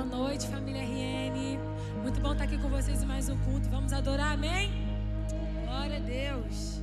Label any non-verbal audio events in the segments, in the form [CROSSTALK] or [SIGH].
Boa noite, família RN. Muito bom estar aqui com vocês em mais um culto. Vamos adorar, amém? Glória a Deus.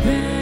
back.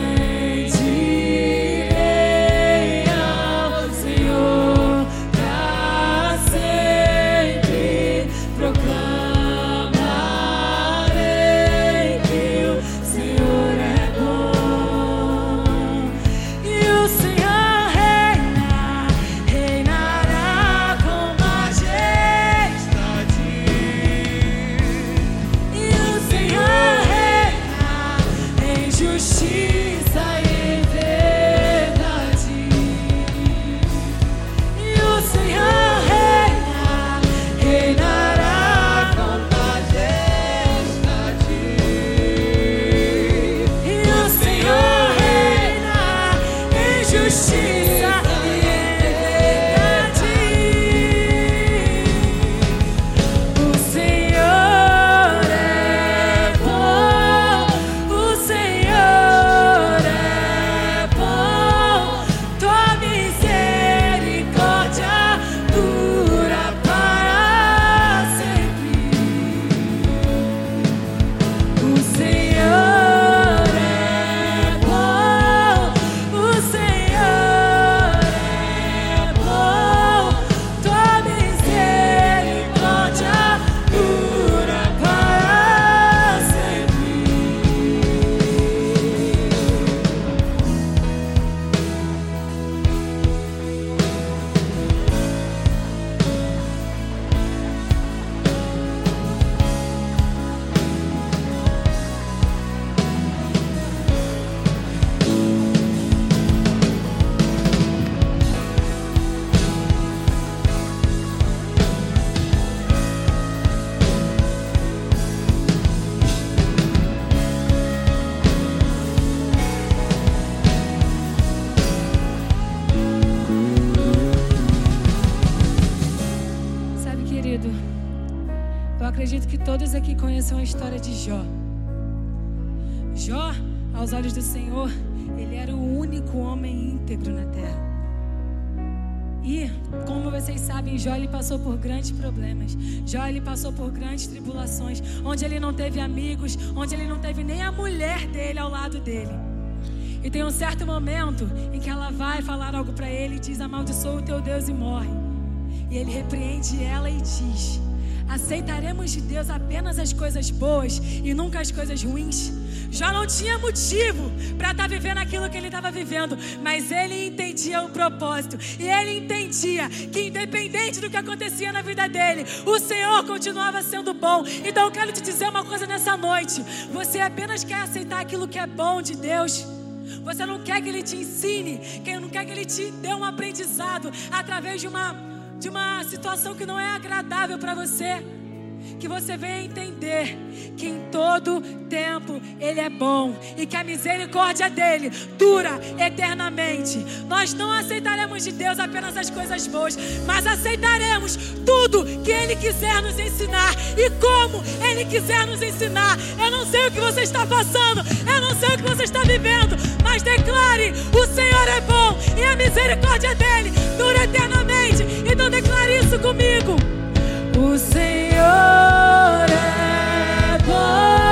Grandes problemas. Jó ele passou por grandes tribulações, onde ele não teve amigos, onde ele não teve nem a mulher dele ao lado dele. E tem um certo momento em que ela vai falar algo para ele e diz: Amaldiçoa o teu Deus e morre. E ele repreende ela e diz: Aceitaremos de Deus apenas as coisas boas e nunca as coisas ruins? Já não tinha motivo para estar vivendo aquilo que ele estava vivendo, mas ele entendia o propósito e ele entendia que, independente do que acontecia na vida dele, o Senhor continuava sendo bom. Então eu quero te dizer uma coisa nessa noite: você apenas quer aceitar aquilo que é bom de Deus. Você não quer que ele te ensine, que não quer que ele te dê um aprendizado através de uma de uma situação que não é agradável para você. Que você venha entender que em todo tempo Ele é bom e que a misericórdia dele dura eternamente. Nós não aceitaremos de Deus apenas as coisas boas, mas aceitaremos tudo que Ele quiser nos ensinar e como Ele quiser nos ensinar. Eu não sei o que você está passando, eu não sei o que você está vivendo, mas declare: o Senhor é bom e a misericórdia dele dura eternamente. Então declare isso comigo. O Senhor é bom,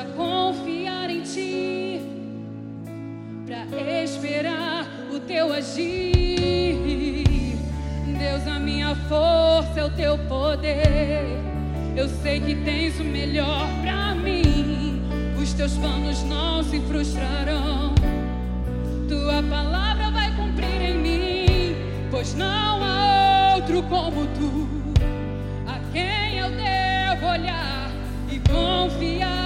para confiar em ti, para esperar o teu agir. Deus, a minha força é o teu poder. Eu sei que tens o melhor pra mim. Os teus planos não se frustrarão. Tua palavra vai cumprir em mim, pois não há outro como tu, a quem eu devo olhar e confiar.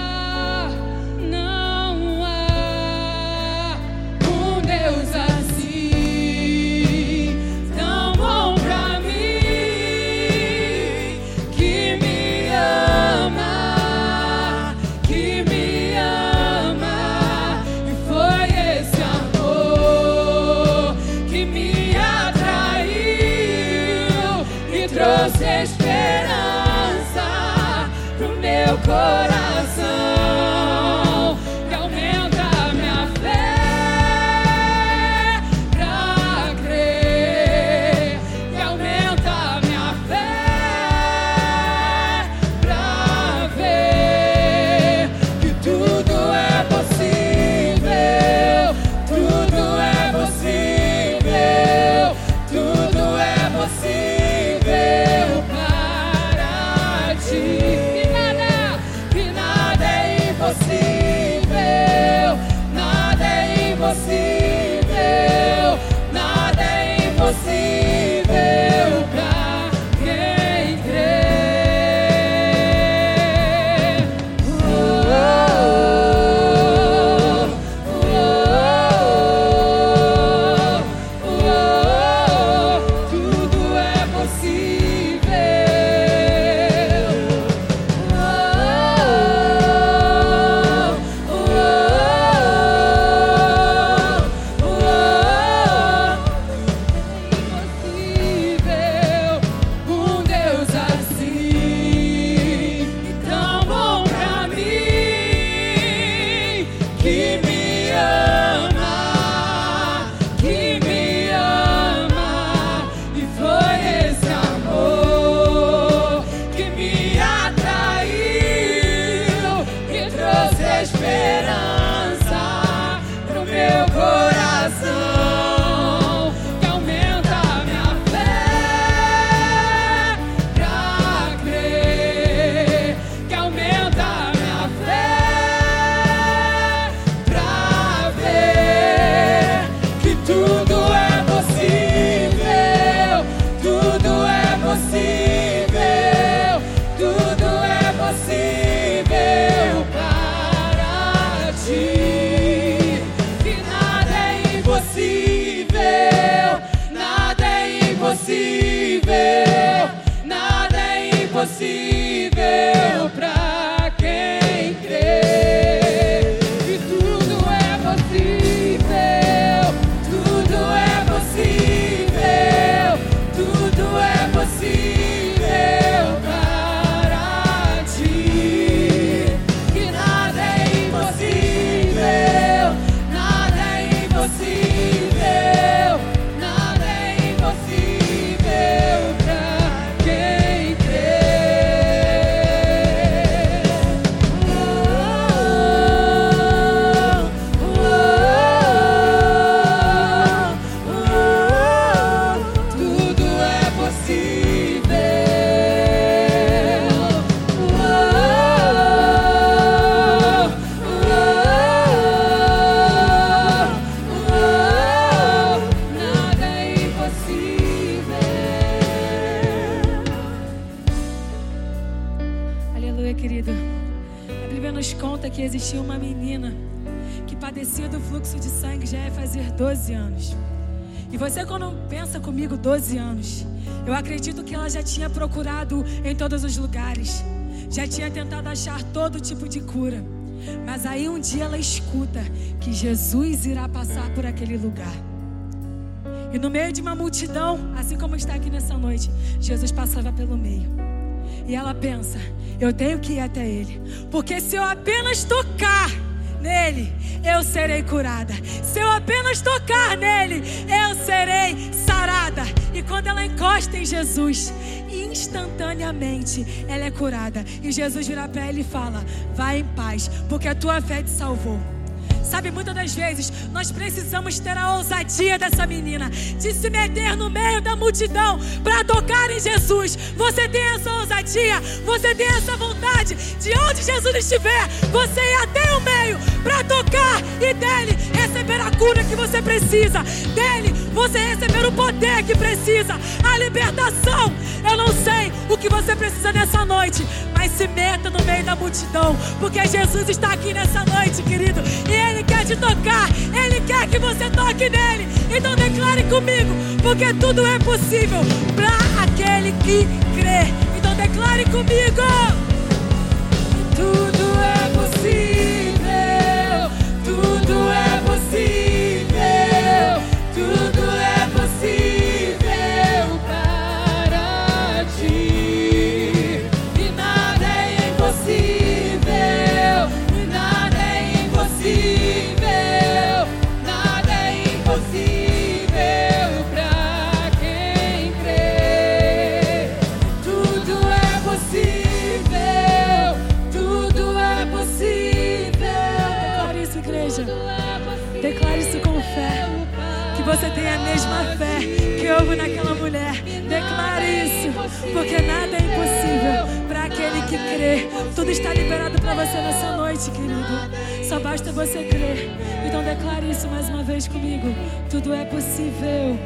Você, quando pensa comigo 12 anos, eu acredito que ela já tinha procurado em todos os lugares, já tinha tentado achar todo tipo de cura. Mas aí um dia ela escuta que Jesus irá passar por aquele lugar. E no meio de uma multidão, assim como está aqui nessa noite, Jesus passava pelo meio. E ela pensa: eu tenho que ir até ele, porque se eu apenas tocar nele, eu serei curada. Se eu apenas tocar nele, eu serei sarada. E quando ela encosta em Jesus, instantaneamente ela é curada. E Jesus vira para ela e fala: Vai em paz, porque a tua fé te salvou. Sabe, muitas das vezes nós precisamos ter a ousadia dessa menina de se meter no meio da multidão para tocar em Jesus. Você tem essa ousadia, você tem essa vontade de onde Jesus estiver, você ir até o meio para tocar e dele receber a cura que você precisa, dele você receber o poder que precisa, a libertação. Eu não sei o que você precisa nessa noite, mas se meta no meio da multidão, porque Jesus está aqui nessa noite, querido, e Ele quer te tocar, Ele quer que você toque nele. Então declare comigo, porque tudo é possível para aquele que crê. Então declare comigo. Tudo que crê. Tudo está liberado para você nessa noite, querido. Só basta você crer. Então declare isso mais uma vez comigo. Tudo é possível.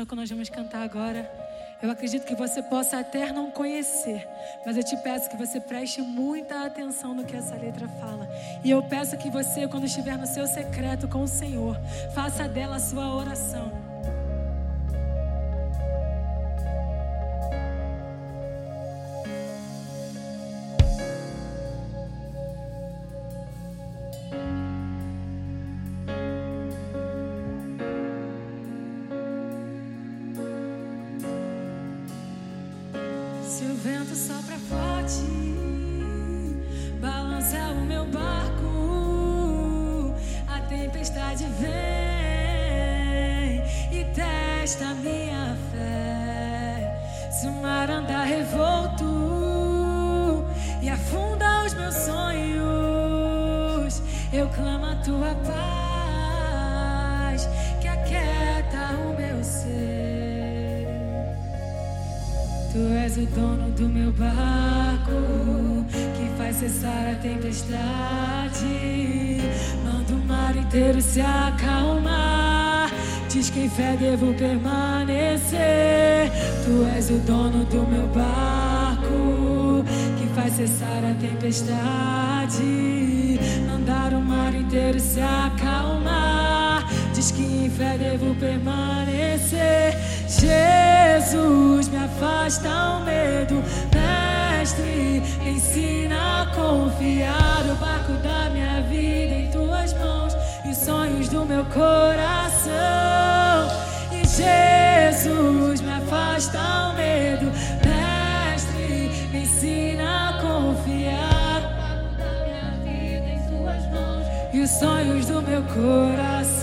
Canção que nós vamos cantar agora, eu acredito que você possa até não conhecer, mas eu te peço que você preste muita atenção no que essa letra fala. E eu peço que você, quando estiver no seu secreto com o Senhor, faça dela a sua oração. inteiro se acalmar. Diz que em fé devo permanecer. Tu és o dono do meu barco que faz cessar a tempestade. Mandar o mar inteiro se acalmar. Diz que em fé devo permanecer. Jesus, me afasta o medo. Mestre, ensina a confiar. O barco da minha sonhos do meu coração. E Jesus me afasta o medo, mestre, me ensina a confiar. Da minha vida em suas mãos e os sonhos do meu coração.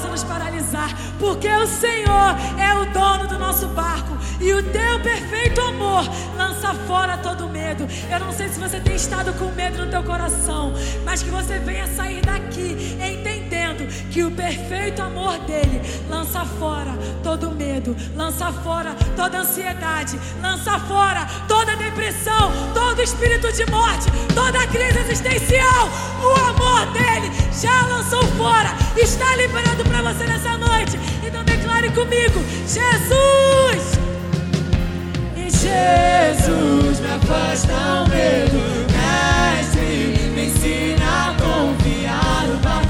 possa nos paralisar, porque o Senhor é o dono do nosso barco e o teu perfeito amor lança fora todo medo. Eu não sei se você tem estado com medo no teu coração, mas que você venha sair daqui entendendo perfeito amor dele lança fora todo medo, lança fora toda ansiedade, lança fora toda depressão, todo espírito de morte, toda crise existencial. O amor dele já lançou fora, está liberado para você nessa noite. Então declare comigo: Jesus! E Jesus me afasta o medo, mestre, me ensina a confiar no barco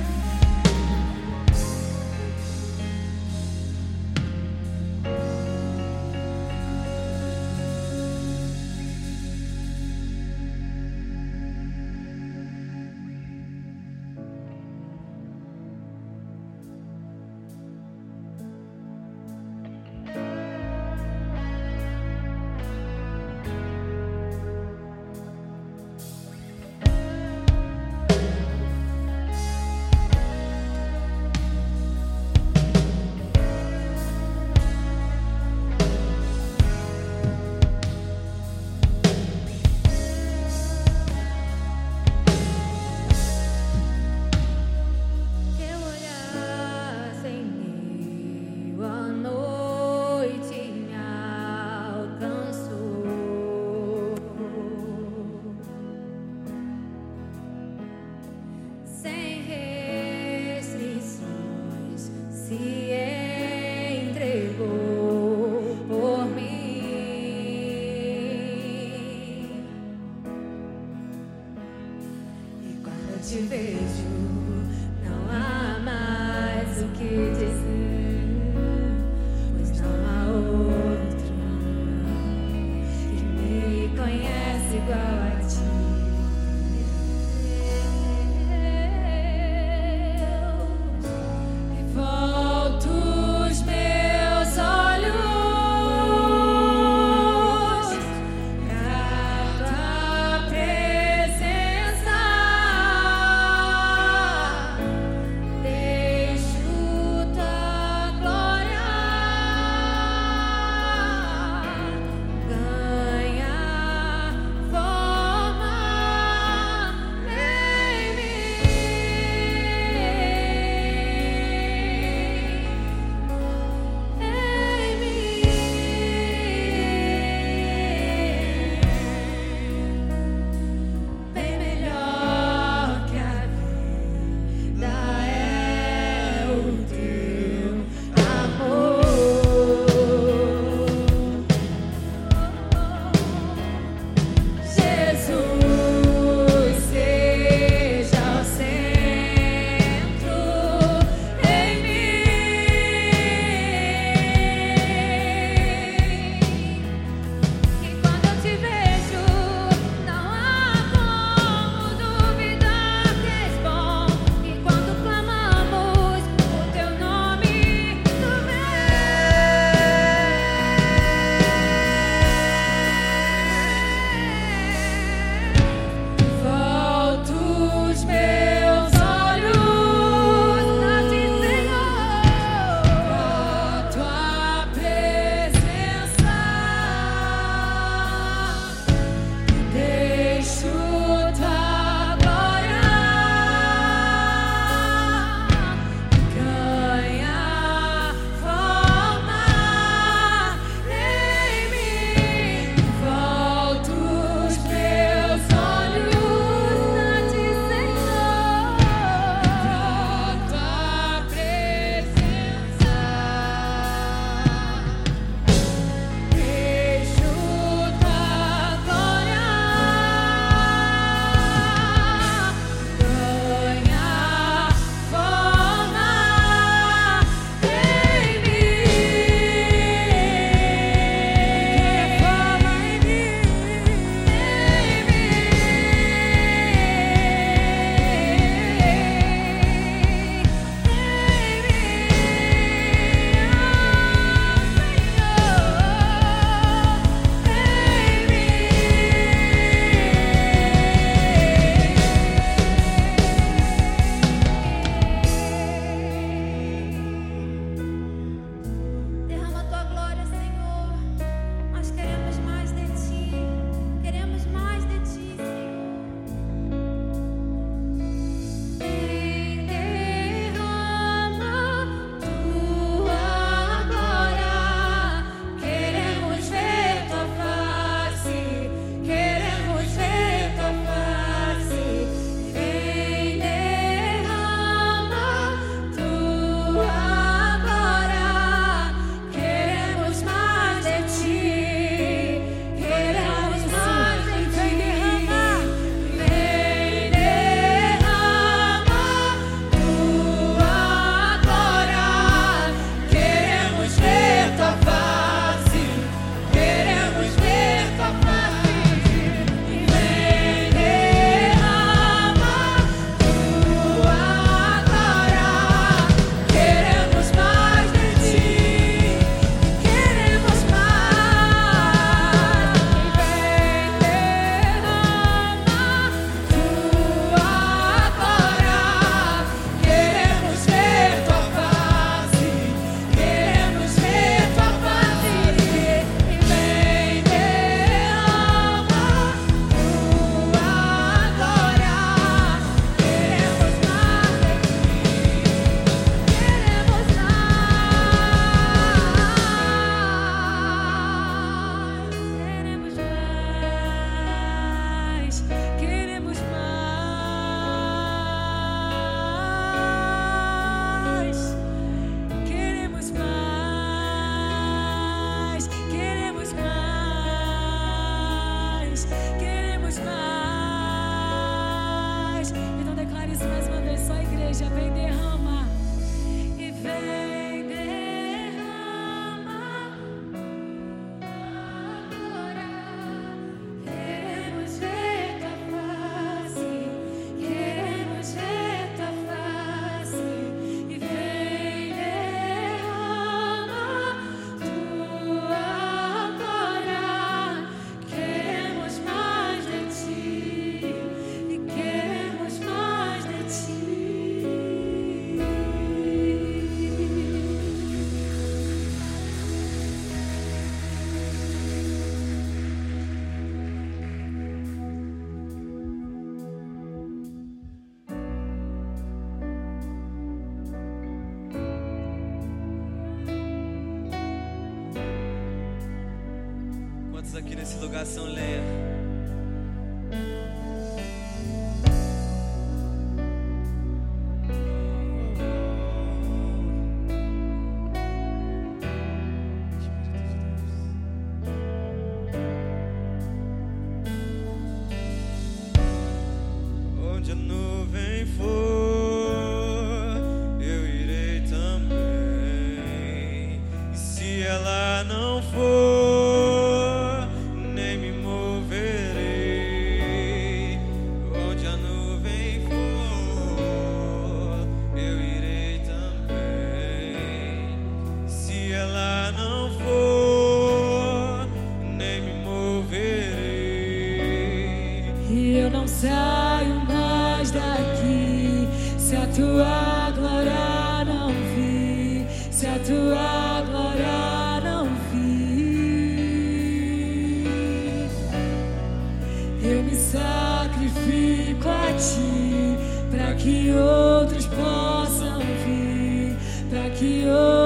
interrogação a tua glória não vi. Eu me sacrifico a ti para que outros possam vir, para que outros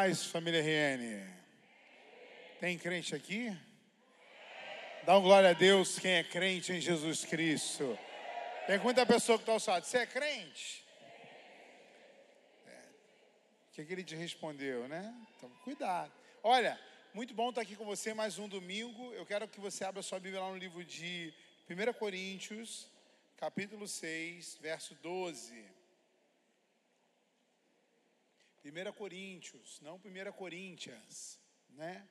paz, família RN. Tem crente aqui? Dá um glória a Deus quem é crente em Jesus Cristo. Pergunta a pessoa que está ao lado: Você é crente? É. O que, é que ele te respondeu, né? Então, cuidado. Olha, muito bom estar aqui com você mais um domingo. Eu quero que você abra sua Bíblia lá no livro de 1 Coríntios, capítulo 6, verso 12. 1 Coríntios, não 1 Coríntias, né?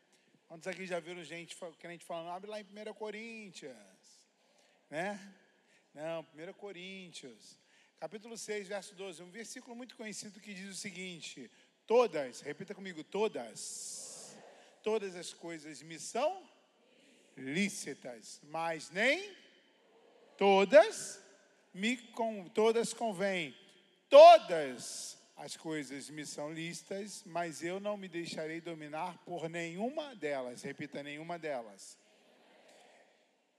Quantos aqui já viram gente, crente falando, abre lá em 1 Coríntias, né? Não, 1 Coríntios, capítulo 6, verso 12, um versículo muito conhecido que diz o seguinte: Todas, repita comigo, todas, todas as coisas me são lícitas, mas nem todas me com, todas convêm. Todas as coisas me são lícitas, mas eu não me deixarei dominar por nenhuma delas. Repita, nenhuma delas.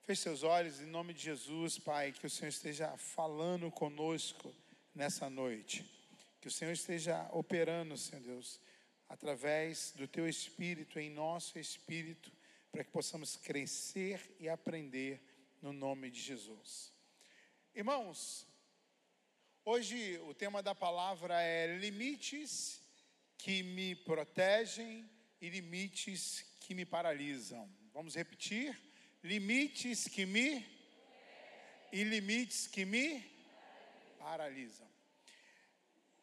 Feche seus olhos em nome de Jesus, Pai, que o Senhor esteja falando conosco nessa noite. Que o Senhor esteja operando, Senhor Deus, através do teu espírito, em nosso espírito, para que possamos crescer e aprender no nome de Jesus. Irmãos, hoje o tema da palavra é limites que me protegem e limites que me paralisam. Vamos repetir? Limites que me e limites que me paralisam.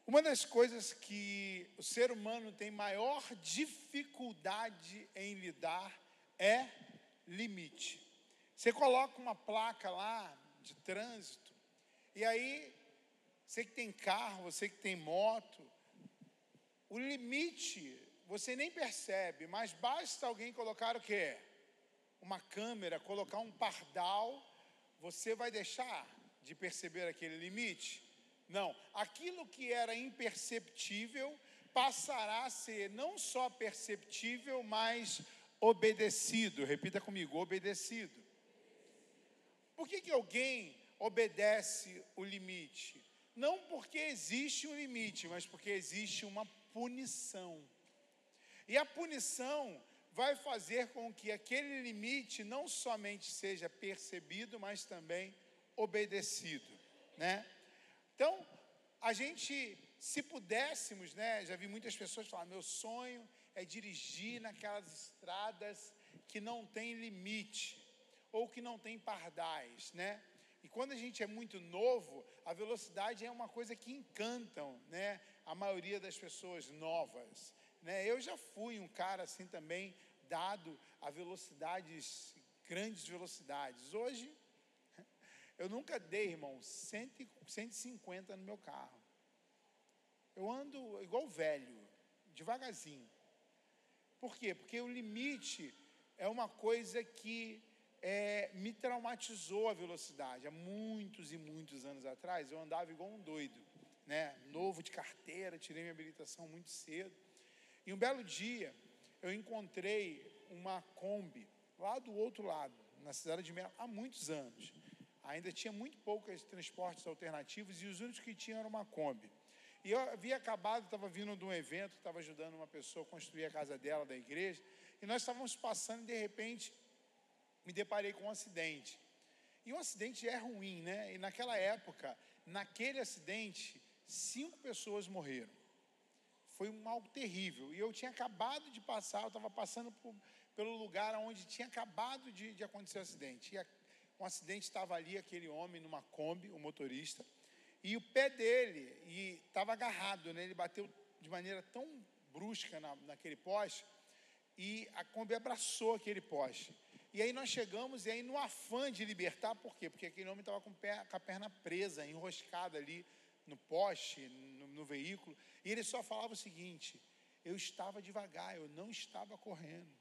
Uma das coisas que o ser humano tem maior dificuldade em lidar é limite. Você coloca uma placa lá de trânsito, e aí, você que tem carro, você que tem moto, o limite você nem percebe, mas basta alguém colocar o quê? Uma câmera, colocar um pardal, você vai deixar de perceber aquele limite? Não, aquilo que era imperceptível passará a ser não só perceptível, mas obedecido. Repita comigo, obedecido. Por que, que alguém obedece o limite? Não porque existe um limite, mas porque existe uma punição. E a punição vai fazer com que aquele limite não somente seja percebido, mas também obedecido, né? Então, a gente, se pudéssemos, né? Já vi muitas pessoas falar: meu sonho é dirigir naquelas estradas que não tem limite ou que não tem pardais, né? E quando a gente é muito novo, a velocidade é uma coisa que encantam, né? A maioria das pessoas novas, né? Eu já fui um cara assim também dado a velocidades, grandes velocidades. Hoje [LAUGHS] eu nunca dei, irmão, 100, 150 no meu carro. Eu ando igual velho, devagarzinho. Por quê? Porque o limite é uma coisa que é, me traumatizou a velocidade. Há muitos e muitos anos atrás, eu andava igual um doido, né? Novo de carteira, tirei minha habilitação muito cedo. E um belo dia, eu encontrei uma Kombi lá do outro lado, na cidade de Melo, há muitos anos. Ainda tinha muito poucos transportes alternativos e os únicos que tinham era uma Kombi. E eu havia acabado, estava vindo de um evento, estava ajudando uma pessoa a construir a casa dela, da igreja, e nós estávamos passando e de repente me deparei com um acidente. E um acidente é ruim, né? E naquela época, naquele acidente, cinco pessoas morreram. Foi um algo terrível. E eu tinha acabado de passar, eu estava passando por, pelo lugar onde tinha acabado de, de acontecer o acidente. E a, um acidente estava ali, aquele homem numa Kombi, o motorista, e o pé dele estava agarrado, né? ele bateu de maneira tão brusca na, naquele poste, e a Kombi abraçou aquele poste. E aí nós chegamos, e aí no afã de libertar, por quê? Porque aquele homem estava com, com a perna presa, enroscada ali no poste, no, no veículo, e ele só falava o seguinte: eu estava devagar, eu não estava correndo.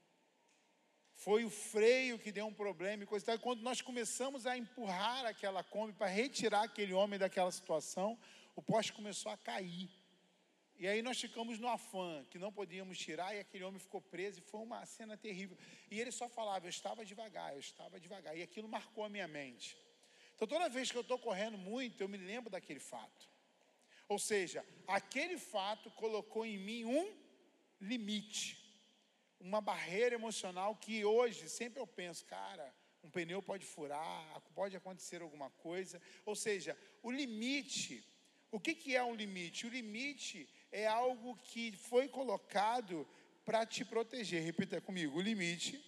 Foi o freio que deu um problema e coisa e tal. Quando nós começamos a empurrar aquela Kombi para retirar aquele homem daquela situação, o poste começou a cair. E aí nós ficamos no afã, que não podíamos tirar, e aquele homem ficou preso, e foi uma cena terrível. E ele só falava, eu estava devagar, eu estava devagar. E aquilo marcou a minha mente. Então toda vez que eu estou correndo muito, eu me lembro daquele fato. Ou seja, aquele fato colocou em mim um limite, uma barreira emocional que hoje sempre eu penso, cara, um pneu pode furar, pode acontecer alguma coisa. Ou seja, o limite, o que, que é um limite? O limite é algo que foi colocado para te proteger. Repita comigo: o limite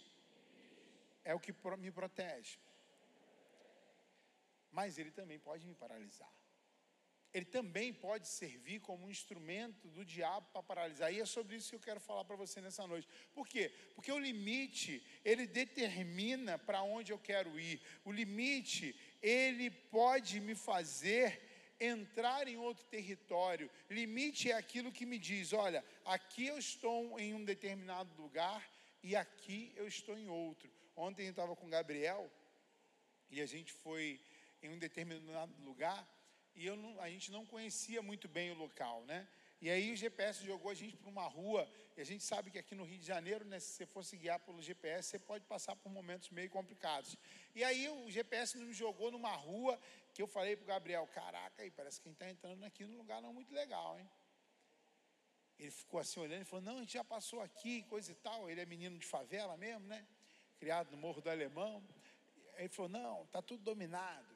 é o que me protege. mas ele também pode me paralisar. Ele também pode servir como um instrumento do diabo para paralisar. E é sobre isso que eu quero falar para você nessa noite. Por quê? Porque o limite, ele determina para onde eu quero ir. O limite, ele pode me fazer entrar em outro território. Limite é aquilo que me diz: olha, aqui eu estou em um determinado lugar e aqui eu estou em outro. Ontem eu estava com o Gabriel e a gente foi em um determinado lugar e não- a gente não conhecia muito bem o local, né? E aí o GPS jogou a gente para uma rua, e a gente sabe que aqui no Rio de Janeiro, né, se você for se guiar pelo GPS, você pode passar por momentos meio complicados. E aí o GPS nos jogou numa rua que eu falei para o Gabriel, caraca, aí parece que a gente está entrando aqui num lugar não muito legal, hein? Ele ficou assim olhando e falou, não, a gente já passou aqui, coisa e tal. Ele é menino de favela mesmo, né? Criado no Morro do Alemão. Ele falou, não, está tudo dominado.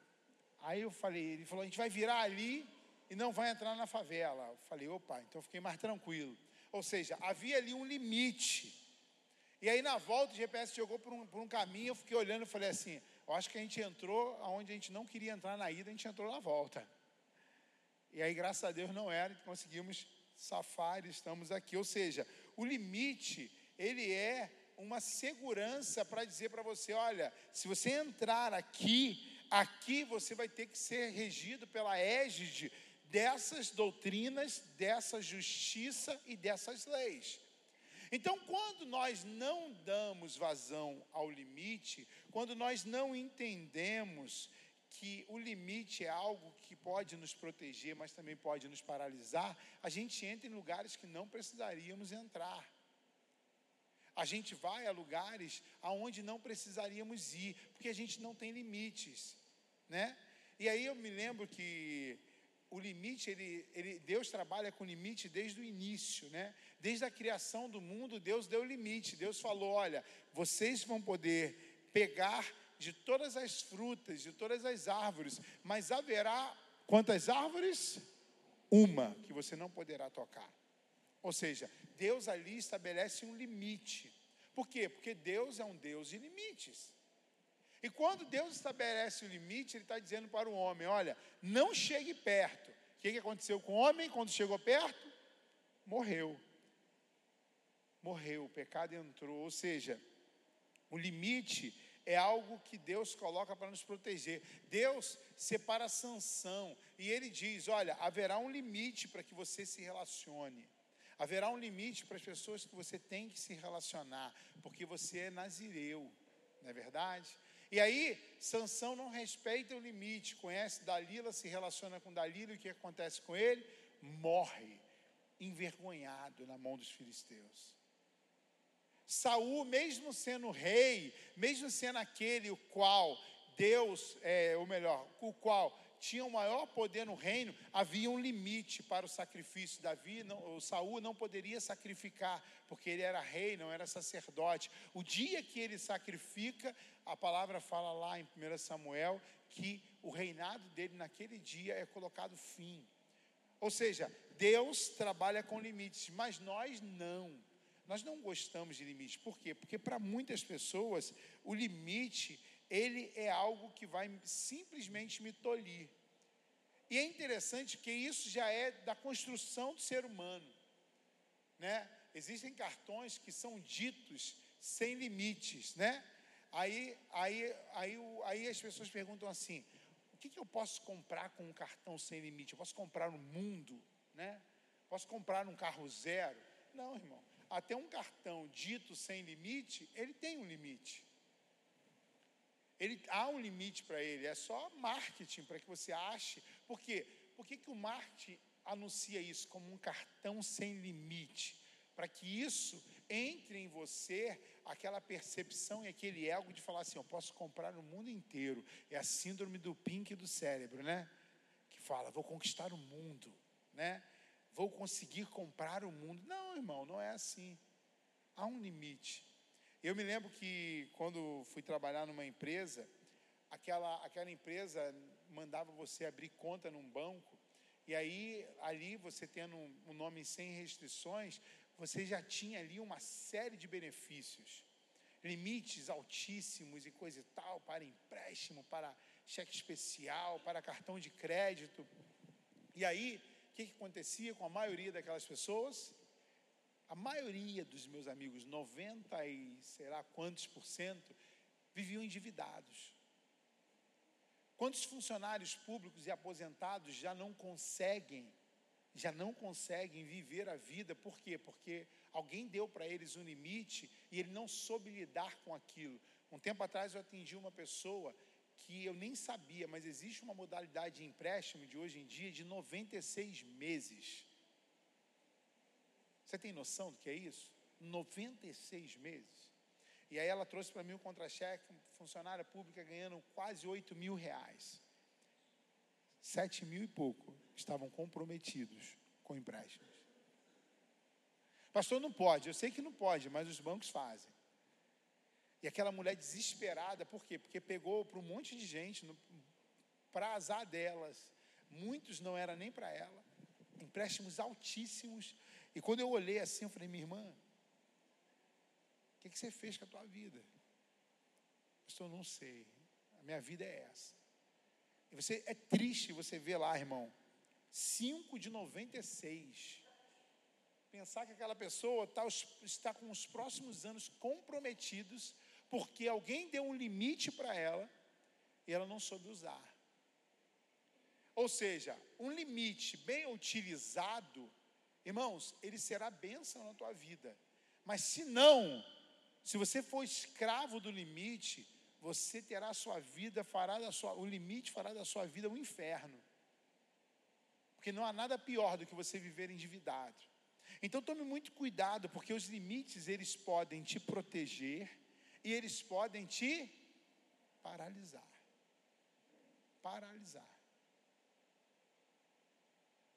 Aí eu falei, ele falou, a gente vai virar ali e não vai entrar na favela. Eu falei, opa, então fiquei mais tranquilo. Ou seja, havia ali um limite. E aí na volta o GPS jogou por um, por um caminho, eu fiquei olhando e falei assim, eu acho que a gente entrou aonde a gente não queria entrar na ida, a gente entrou na volta. E aí, graças a Deus, não era, conseguimos safar e estamos aqui. Ou seja, o limite, ele é uma segurança para dizer para você: olha, se você entrar aqui, aqui você vai ter que ser regido pela égide dessas doutrinas, dessa justiça e dessas leis. Então, quando nós não damos vazão ao limite, quando nós não entendemos que o limite é algo que pode nos proteger, mas também pode nos paralisar, a gente entra em lugares que não precisaríamos entrar. A gente vai a lugares aonde não precisaríamos ir, porque a gente não tem limites, né? E aí eu me lembro que o limite, ele, ele, Deus trabalha com limite desde o início, né? Desde a criação do mundo, Deus deu limite. Deus falou: olha, vocês vão poder pegar de todas as frutas, de todas as árvores, mas haverá quantas árvores? Uma que você não poderá tocar. Ou seja, Deus ali estabelece um limite. Por quê? Porque Deus é um Deus de limites. E quando Deus estabelece o limite, Ele está dizendo para o homem: olha, não chegue perto. O que, que aconteceu com o homem quando chegou perto? Morreu. Morreu, o pecado entrou. Ou seja, o limite é algo que Deus coloca para nos proteger. Deus separa sanção e Ele diz: olha, haverá um limite para que você se relacione. Haverá um limite para as pessoas que você tem que se relacionar, porque você é nazireu, não é verdade? E aí, Sansão não respeita o limite, conhece Dalila, se relaciona com Dalila, e o que acontece com ele? Morre, envergonhado na mão dos filisteus. Saul, mesmo sendo rei, mesmo sendo aquele o qual Deus, é, ou melhor, o qual tinha o maior poder no reino, havia um limite para o sacrifício. Davi, não, Saul não poderia sacrificar, porque ele era rei, não era sacerdote. O dia que ele sacrifica, a palavra fala lá em 1 Samuel que o reinado dele naquele dia é colocado fim. Ou seja, Deus trabalha com limites, mas nós não. Nós não gostamos de limites. Por quê? Porque para muitas pessoas o limite ele é algo que vai simplesmente me tolir. E é interessante que isso já é da construção do ser humano, né? Existem cartões que são ditos sem limites, né? Aí, aí, aí, aí as pessoas perguntam assim: o que, que eu posso comprar com um cartão sem limite? Eu posso comprar um mundo, né? Posso comprar um carro zero? Não, irmão. Até um cartão dito sem limite, ele tem um limite. Ele, há um limite para ele, é só marketing para que você ache. Por quê? Por que, que o marketing anuncia isso como um cartão sem limite? Para que isso entre em você aquela percepção e aquele ego de falar assim: eu posso comprar o mundo inteiro. É a síndrome do pink do cérebro, né? Que fala, vou conquistar o mundo, né? Vou conseguir comprar o mundo. Não, irmão, não é assim. Há um limite. Eu me lembro que quando fui trabalhar numa empresa, aquela, aquela empresa mandava você abrir conta num banco, e aí ali você tendo um, um nome sem restrições, você já tinha ali uma série de benefícios, limites altíssimos e coisa e tal, para empréstimo, para cheque especial, para cartão de crédito. E aí, o que, que acontecia com a maioria daquelas pessoas? A maioria dos meus amigos, 90 e sei lá quantos por cento, viviam endividados. Quantos funcionários públicos e aposentados já não conseguem, já não conseguem viver a vida? Por quê? Porque alguém deu para eles um limite e ele não soube lidar com aquilo. Um tempo atrás eu atendi uma pessoa que eu nem sabia, mas existe uma modalidade de empréstimo de hoje em dia de 96 meses. Você tem noção do que é isso? 96 meses. E aí ela trouxe para mim um contra-cheque, funcionária pública ganhando quase 8 mil reais. Sete mil e pouco estavam comprometidos com empréstimos. Pastor, não pode. Eu sei que não pode, mas os bancos fazem. E aquela mulher desesperada, por quê? Porque pegou para um monte de gente, para azar delas. Muitos não era nem para ela. Empréstimos altíssimos. E quando eu olhei assim, eu falei, minha irmã, o que, que você fez com a tua vida? Pastor, não sei. A minha vida é essa. E você é triste você ver lá, irmão, 5 de 96. Pensar que aquela pessoa tá, está com os próximos anos comprometidos, porque alguém deu um limite para ela e ela não soube usar. Ou seja, um limite bem utilizado, irmãos, ele será bênção na tua vida. Mas se não, se você for escravo do limite, você terá a sua vida, fará da sua, o limite fará da sua vida um inferno. Porque não há nada pior do que você viver endividado. Então tome muito cuidado, porque os limites eles podem te proteger e eles podem te paralisar. Paralisar.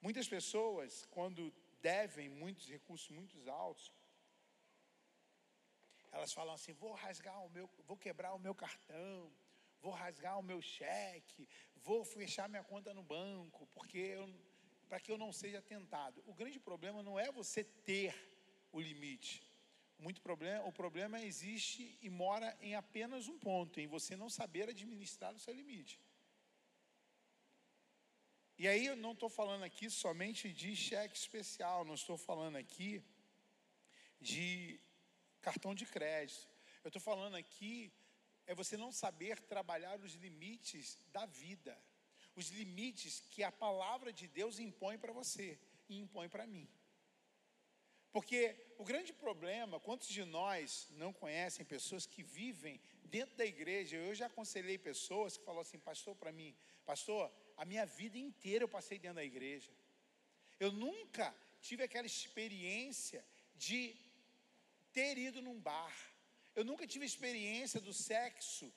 Muitas pessoas, quando devem muitos recursos muito altos, elas falam assim: vou rasgar o meu, vou quebrar o meu cartão, vou rasgar o meu cheque, vou fechar minha conta no banco, porque para que eu não seja tentado. O grande problema não é você ter o limite. Muito problema, o problema existe e mora em apenas um ponto, em você não saber administrar o seu limite. E aí eu não estou falando aqui somente de cheque especial, não estou falando aqui de cartão de crédito. Eu estou falando aqui é você não saber trabalhar os limites da vida, os limites que a palavra de Deus impõe para você e impõe para mim. Porque o grande problema, quantos de nós não conhecem pessoas que vivem dentro da igreja? Eu já aconselhei pessoas que falaram assim, pastor, para mim, pastor, a minha vida inteira eu passei dentro da igreja. Eu nunca tive aquela experiência de ter ido num bar. Eu nunca tive experiência do sexo.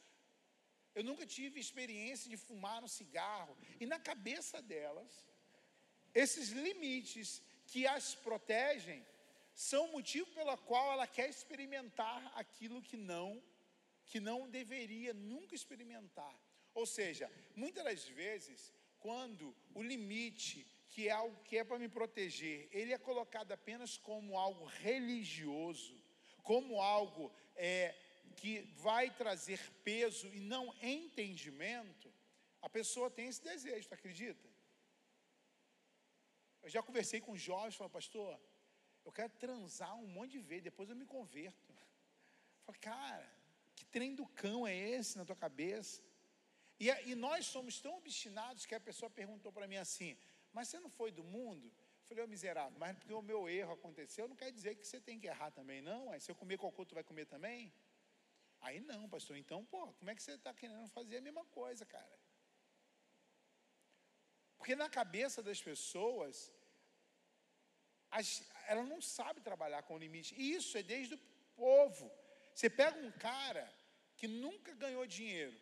Eu nunca tive experiência de fumar um cigarro. E na cabeça delas, esses limites que as protegem são o motivo pelo qual ela quer experimentar aquilo que não que não deveria nunca experimentar. Ou seja, muitas das vezes, quando o limite, que é algo que é para me proteger, ele é colocado apenas como algo religioso, como algo é, que vai trazer peso e não entendimento, a pessoa tem esse desejo, tu acredita? Eu já conversei com jovens, falei, pastor, eu quero transar um monte de vezes, depois eu me converto. Falei, cara, que trem do cão é esse na tua cabeça? E, e nós somos tão obstinados que a pessoa perguntou para mim assim: Mas você não foi do mundo? Eu falei, ô miserável, mas porque o meu erro aconteceu, não quer dizer que você tem que errar também, não. Aí se eu comer cocô, tu vai comer também? Aí não, pastor. Então, pô, como é que você está querendo fazer a mesma coisa, cara? Porque na cabeça das pessoas, as, ela não sabe trabalhar com limite. E isso é desde o povo. Você pega um cara que nunca ganhou dinheiro,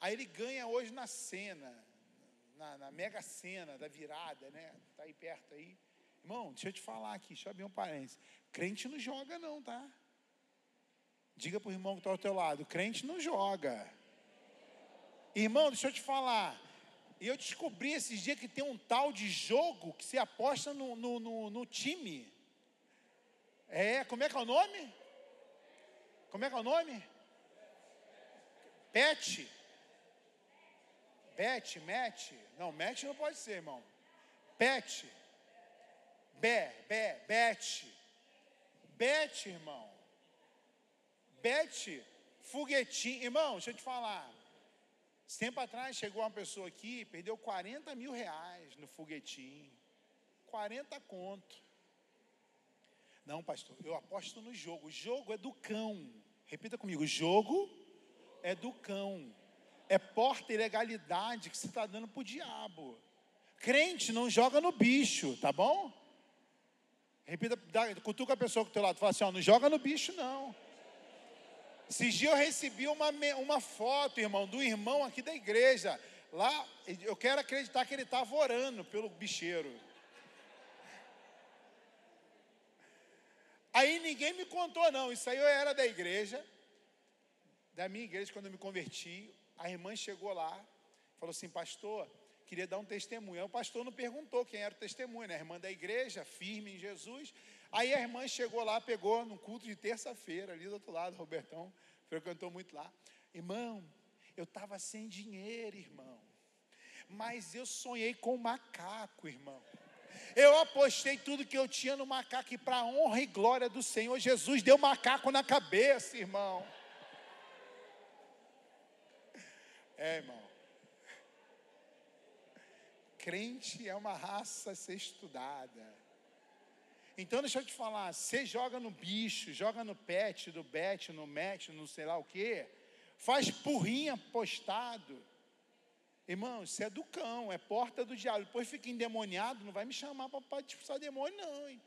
aí ele ganha hoje na cena, na, na mega cena da virada, né? Está aí perto aí. Irmão, deixa eu te falar aqui, deixa eu abrir um parênteses. Crente não joga, não, tá? Diga para o irmão que está ao teu lado: crente não joga. Irmão, deixa eu te falar. Eu descobri esses dias que tem um tal de jogo que se aposta no, no, no, no time. É, como é que é o nome? Como é que é o nome? Pet. Bet, Met? Não, Met não pode ser, irmão. Pet. Bé, Bé, Bet. Bet, irmão. Bet, foguetinho. Irmão, deixa eu te falar. Esse tempo atrás chegou uma pessoa aqui, perdeu 40 mil reais no foguetinho. 40 conto. Não, pastor, eu aposto no jogo. O jogo é do cão. Repita comigo: jogo é do cão. É porta ilegalidade que você está dando para o diabo. Crente não joga no bicho, tá bom? Repita, dá, cutuca a pessoa do teu lado, fala assim, ó, não joga no bicho não. Esses dias eu recebi uma, uma foto, irmão, do irmão aqui da igreja. Lá, eu quero acreditar que ele estava orando pelo bicheiro. Aí ninguém me contou, não. Isso aí eu era da igreja, da minha igreja, quando eu me converti. A irmã chegou lá, falou assim, pastor, queria dar um testemunho. Aí o pastor não perguntou quem era o testemunho, né? A irmã da igreja, firme em Jesus. Aí a irmã chegou lá, pegou num culto de terça-feira, ali do outro lado, Robertão frequentou muito lá. Irmão, eu estava sem dinheiro, irmão. Mas eu sonhei com um macaco, irmão. Eu apostei tudo que eu tinha no macaco e para honra e glória do Senhor Jesus deu macaco na cabeça, irmão. É, irmão. Crente é uma raça a ser estudada. Então deixa eu te falar, você joga no bicho, joga no pet, do bet, no match, no sei lá o quê, faz porrinha postado. Irmão, isso é do cão, é porta do diabo. Depois fica endemoniado, não vai me chamar para expulsar demônio, não, hein?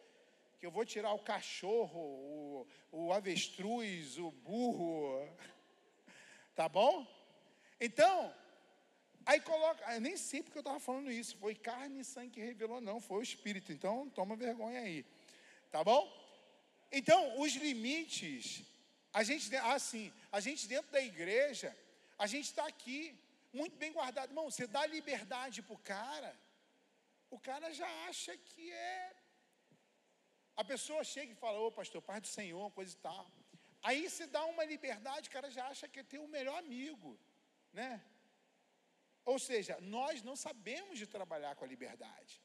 Que eu vou tirar o cachorro, o, o avestruz, o burro. Tá bom? Então, aí coloca. Eu nem sei porque eu estava falando isso. Foi carne e sangue que revelou, não, foi o Espírito. Então, toma vergonha aí. Tá bom? Então, os limites, a gente, assim, a gente dentro da igreja, a gente está aqui, muito bem guardado. Irmão, você dá liberdade para o cara, o cara já acha que é. A pessoa chega e fala, ô pastor, paz do Senhor, coisa e tal. Aí você dá uma liberdade, o cara já acha que é teu melhor amigo, né? Ou seja, nós não sabemos de trabalhar com a liberdade.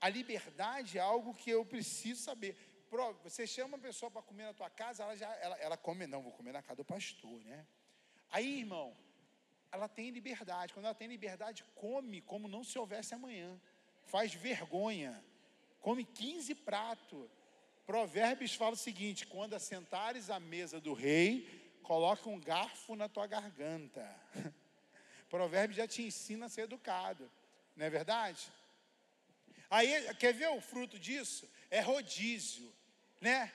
A liberdade é algo que eu preciso saber. Você chama uma pessoa para comer na tua casa, ela já ela, ela come, não, vou comer na casa do pastor, né? Aí, irmão, ela tem liberdade. Quando ela tem liberdade, come como não se houvesse amanhã. Faz vergonha. Come 15 pratos. Provérbios fala o seguinte: quando assentares à mesa do rei, coloque um garfo na tua garganta. [LAUGHS] Provérbios já te ensina a ser educado, não é verdade? Aí, quer ver o fruto disso? É rodízio, né?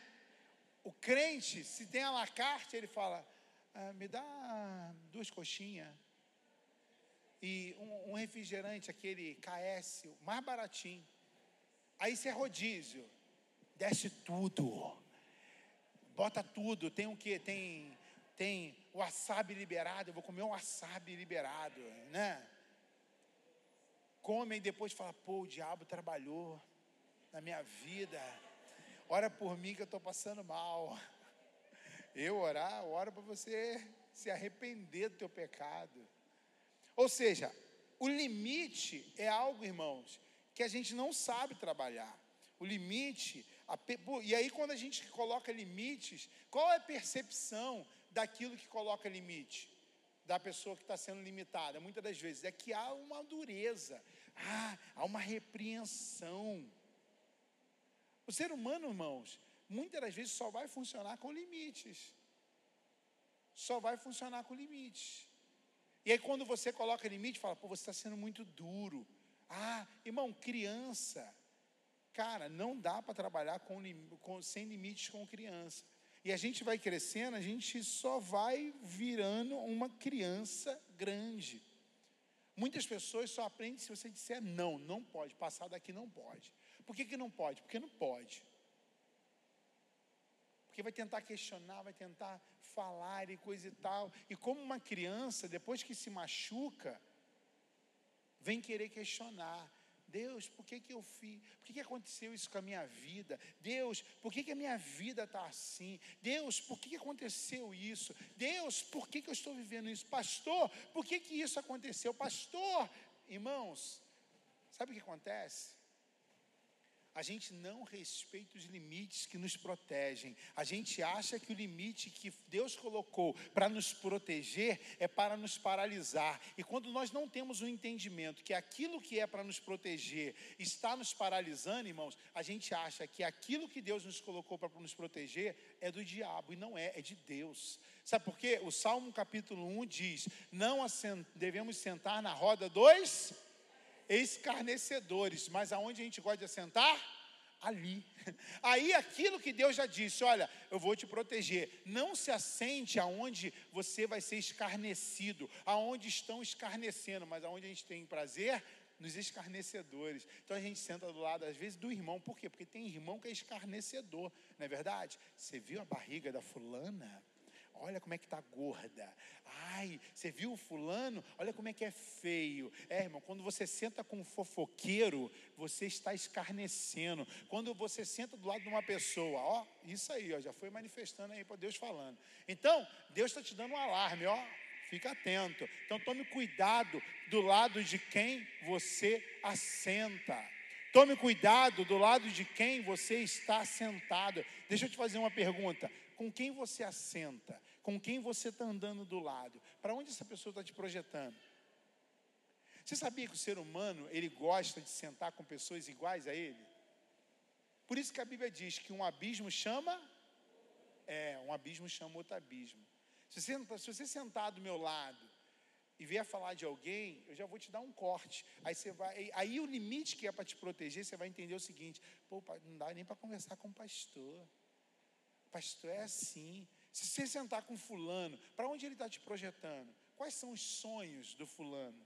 O crente, se tem a la carte, ele fala: "Ah, me dá duas coxinhas e um, um refrigerante, aquele KS, mais baratinho. Aí isso é rodízio, desce tudo, bota tudo. Tem o que? Tem, tem wasabi liberado. Eu vou comer um wasabi liberado, né? Come e depois fala: pô, o diabo trabalhou na minha vida. Ora por mim que eu estou passando mal. Eu orar, oro para você se arrepender do teu pecado. Ou seja, o limite é algo, irmãos, que a gente não sabe trabalhar. O limite, a e aí quando a gente coloca limites, qual é a percepção daquilo que coloca limite? Da pessoa que está sendo limitada, muitas das vezes, é que há uma dureza, ah, há uma repreensão. O ser humano, irmãos, muitas das vezes só vai funcionar com limites. Só vai funcionar com limites. E aí, quando você coloca limite, fala, pô, você está sendo muito duro. Ah, irmão, criança. Cara, não dá para trabalhar com, com- sem limites com criança. E a gente vai crescendo, a gente só vai virando uma criança grande. Muitas pessoas só aprendem se você disser não, não pode, passar daqui não pode. Por que, que não pode? Porque não pode. Porque vai tentar questionar, vai tentar falar e coisa e tal. E como uma criança, depois que se machuca, vem querer questionar. Deus, por que, que eu fiz? Por que, que aconteceu isso com a minha vida? Deus, por que, que a minha vida está assim? Deus, por que, que aconteceu isso? Deus, por que, que eu estou vivendo isso? Pastor, por que, que isso aconteceu? Pastor, irmãos, sabe o que acontece? A gente não respeita os limites que nos protegem. A gente acha que o limite que Deus colocou para nos proteger é para nos paralisar. E quando nós não temos o entendimento que aquilo que é para nos proteger está nos paralisando, irmãos, a gente acha que aquilo que Deus nos colocou para nos proteger é do diabo. E não é, é de Deus. Sabe por quê? O Salmo capítulo 1 diz: Não devemos sentar na roda dos escarnecedores, mas aonde a gente gosta de assentar? Ali. [LAUGHS] Aí aquilo que Deus já disse, olha, eu vou te proteger. Não se assente aonde você vai ser escarnecido, aonde estão escarnecendo, mas aonde a gente tem prazer, nos escarnecedores. Então a gente senta do lado, às vezes, do irmão. Por quê? Porque tem irmão que é escarnecedor, não é verdade? Você viu a barriga da fulana? Olha como é que está gorda. Ai, você viu o fulano? Olha como é que é feio. É, irmão, quando você senta com um fofoqueiro, você está escarnecendo. Quando você senta do lado de uma pessoa, ó, isso aí, ó, já foi manifestando aí para Deus falando. Então, Deus está te dando um alarme, ó. Fica atento. Então, tome cuidado do lado de quem você assenta. Tome cuidado do lado de quem você está sentado. Deixa eu te fazer uma pergunta. Com quem você assenta? Com quem você está andando do lado? Para onde essa pessoa está te projetando? Você sabia que o ser humano ele gosta de sentar com pessoas iguais a ele? Por isso que a Bíblia diz que um abismo chama, é, um abismo chama outro abismo. Se você, se você sentar do meu lado e vier falar de alguém, eu já vou te dar um corte. Aí você vai, aí o limite que é para te proteger, você vai entender o seguinte: pô, não dá nem para conversar com o pastor. Pastor é assim. Se você sentar com fulano, para onde ele está te projetando? Quais são os sonhos do fulano?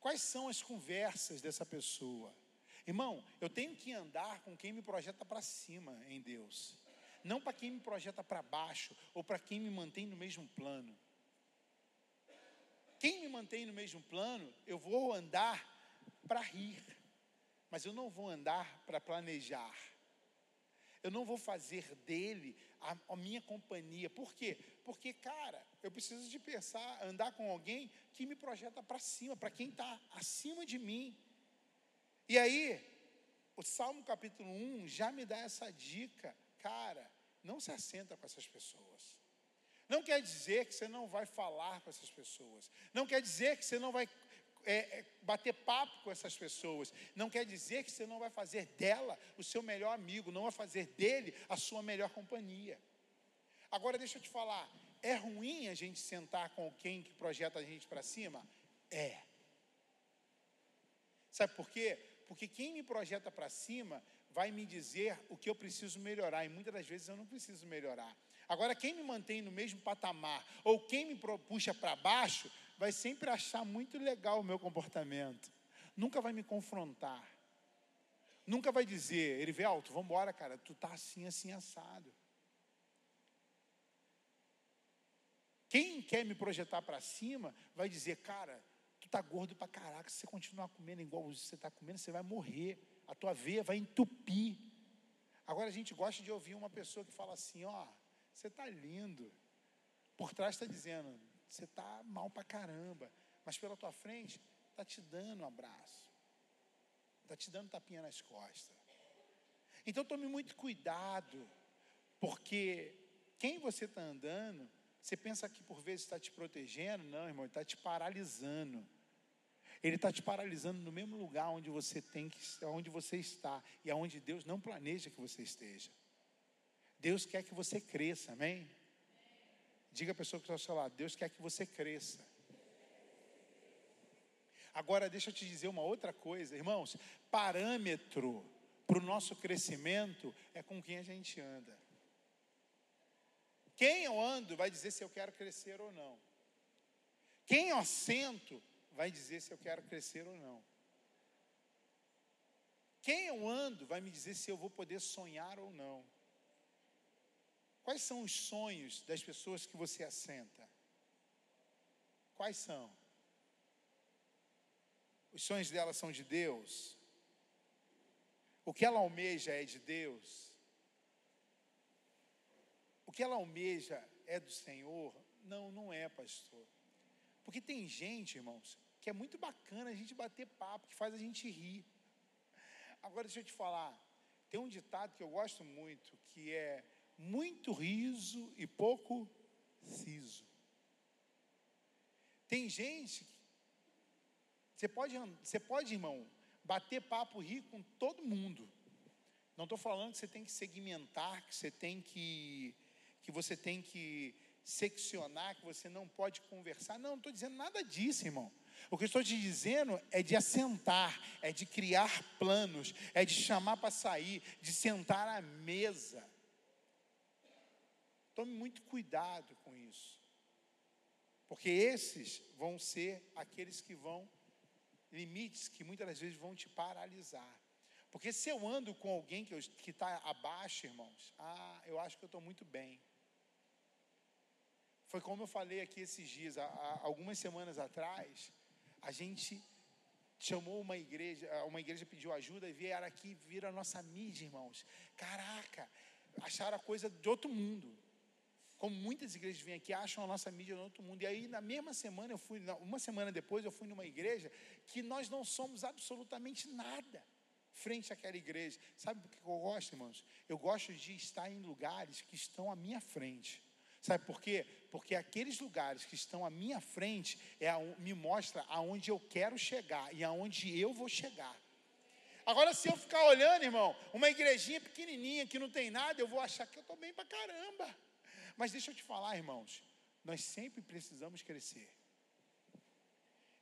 Quais são as conversas dessa pessoa? Irmão, eu tenho que andar com quem me projeta para cima em Deus, não para quem me projeta para baixo ou para quem me mantém no mesmo plano. Quem me mantém no mesmo plano, eu vou andar para rir, mas eu não vou andar para planejar. Eu não vou fazer dele a, a, minha companhia. Por quê? Porque, cara, eu preciso de pensar, andar com alguém que me projeta para cima, para quem está acima de mim. E aí, o Salmo capítulo 1 já me dá essa dica. Cara, não se assenta com essas pessoas. Não quer dizer que você não vai falar com essas pessoas. Não quer dizer que você não vai é, bater papo com essas pessoas. Não quer dizer que você não vai fazer dela o seu melhor amigo, não vai fazer dele a sua melhor companhia. Agora deixa eu te falar, é ruim a gente sentar com quem que projeta a gente para cima? É. Sabe por quê? Porque quem me projeta para cima vai me dizer o que eu preciso melhorar, e muitas das vezes eu não preciso melhorar. Agora, quem me mantém no mesmo patamar, ou quem me puxa para baixo, vai sempre achar muito legal o meu comportamento. Nunca vai me confrontar. Nunca vai dizer, Erivelto, vamos embora, cara, tu tá assim, assim, assado. Quem quer me projetar para cima, vai dizer, cara, tu tá gordo para caraca, se você continuar comendo igual você está comendo, você vai morrer. A tua veia vai entupir. Agora a gente gosta de ouvir uma pessoa que fala assim, ó, você tá lindo. Por trás está dizendo, você está mal para caramba, mas pela tua frente está te dando um abraço, está te dando tapinha nas costas. Então tome muito cuidado, porque quem você está andando, você pensa que por vezes está te protegendo, não, irmão, está te paralisando. Ele está te paralisando no mesmo lugar onde você tem que, onde você está e aonde Deus não planeja que você esteja. Deus quer que você cresça, amém? Diga a pessoa que está ao seu lado, Deus quer que você cresça. Agora, deixa eu te dizer uma outra coisa, irmãos. Parâmetro para o nosso crescimento é com quem a gente anda. Quem eu ando vai dizer se eu quero crescer ou não. Quem eu assento vai dizer se eu quero crescer ou não. Quem eu ando vai me dizer se eu vou poder sonhar ou não. Quais são os sonhos das pessoas que você assenta? Quais são? Os sonhos dela são de Deus? O que ela almeja é de Deus? O que ela almeja é do Senhor? Não, não é, pastor. Porque tem gente, irmãos, que é muito bacana a gente bater papo, que faz a gente rir. Agora deixa eu te falar, tem um ditado que eu gosto muito, que é muito riso e pouco siso. Tem gente, você pode, você pode, irmão, bater papo, rir com todo mundo. Não estou falando que você tem que segmentar, que você tem que, que você tem que seccionar, que você não pode conversar. Não, não estou dizendo nada disso, irmão. O que eu estou te dizendo é de assentar, é de criar planos, é de chamar para sair, de sentar à mesa. Tome muito cuidado com isso. Porque esses vão ser aqueles que vão, limites que muitas das vezes vão te paralisar. Porque se eu ando com alguém que está abaixo, irmãos, ah, eu acho que eu estou muito bem. Foi como eu falei aqui esses dias, há, algumas semanas atrás, a gente chamou uma igreja, uma igreja pediu ajuda e vieram aqui, viram a nossa mídia, irmãos. Caraca, acharam a coisa de outro mundo. Como muitas igrejas vêm aqui, acham a nossa mídia de outro mundo. E aí, na mesma semana, eu fui, uma semana depois, eu fui numa igreja que nós não somos absolutamente nada frente àquela igreja. Sabe por que eu gosto, irmãos? Eu gosto de estar em lugares que estão à minha frente. Sabe por quê? Porque aqueles lugares que estão à minha frente é a, me mostra aonde eu quero chegar e aonde eu vou chegar. Agora, se eu ficar olhando, irmão, uma igrejinha pequenininha que não tem nada, eu vou achar que eu estou bem pra caramba. Mas deixa eu te falar, irmãos, nós sempre precisamos crescer.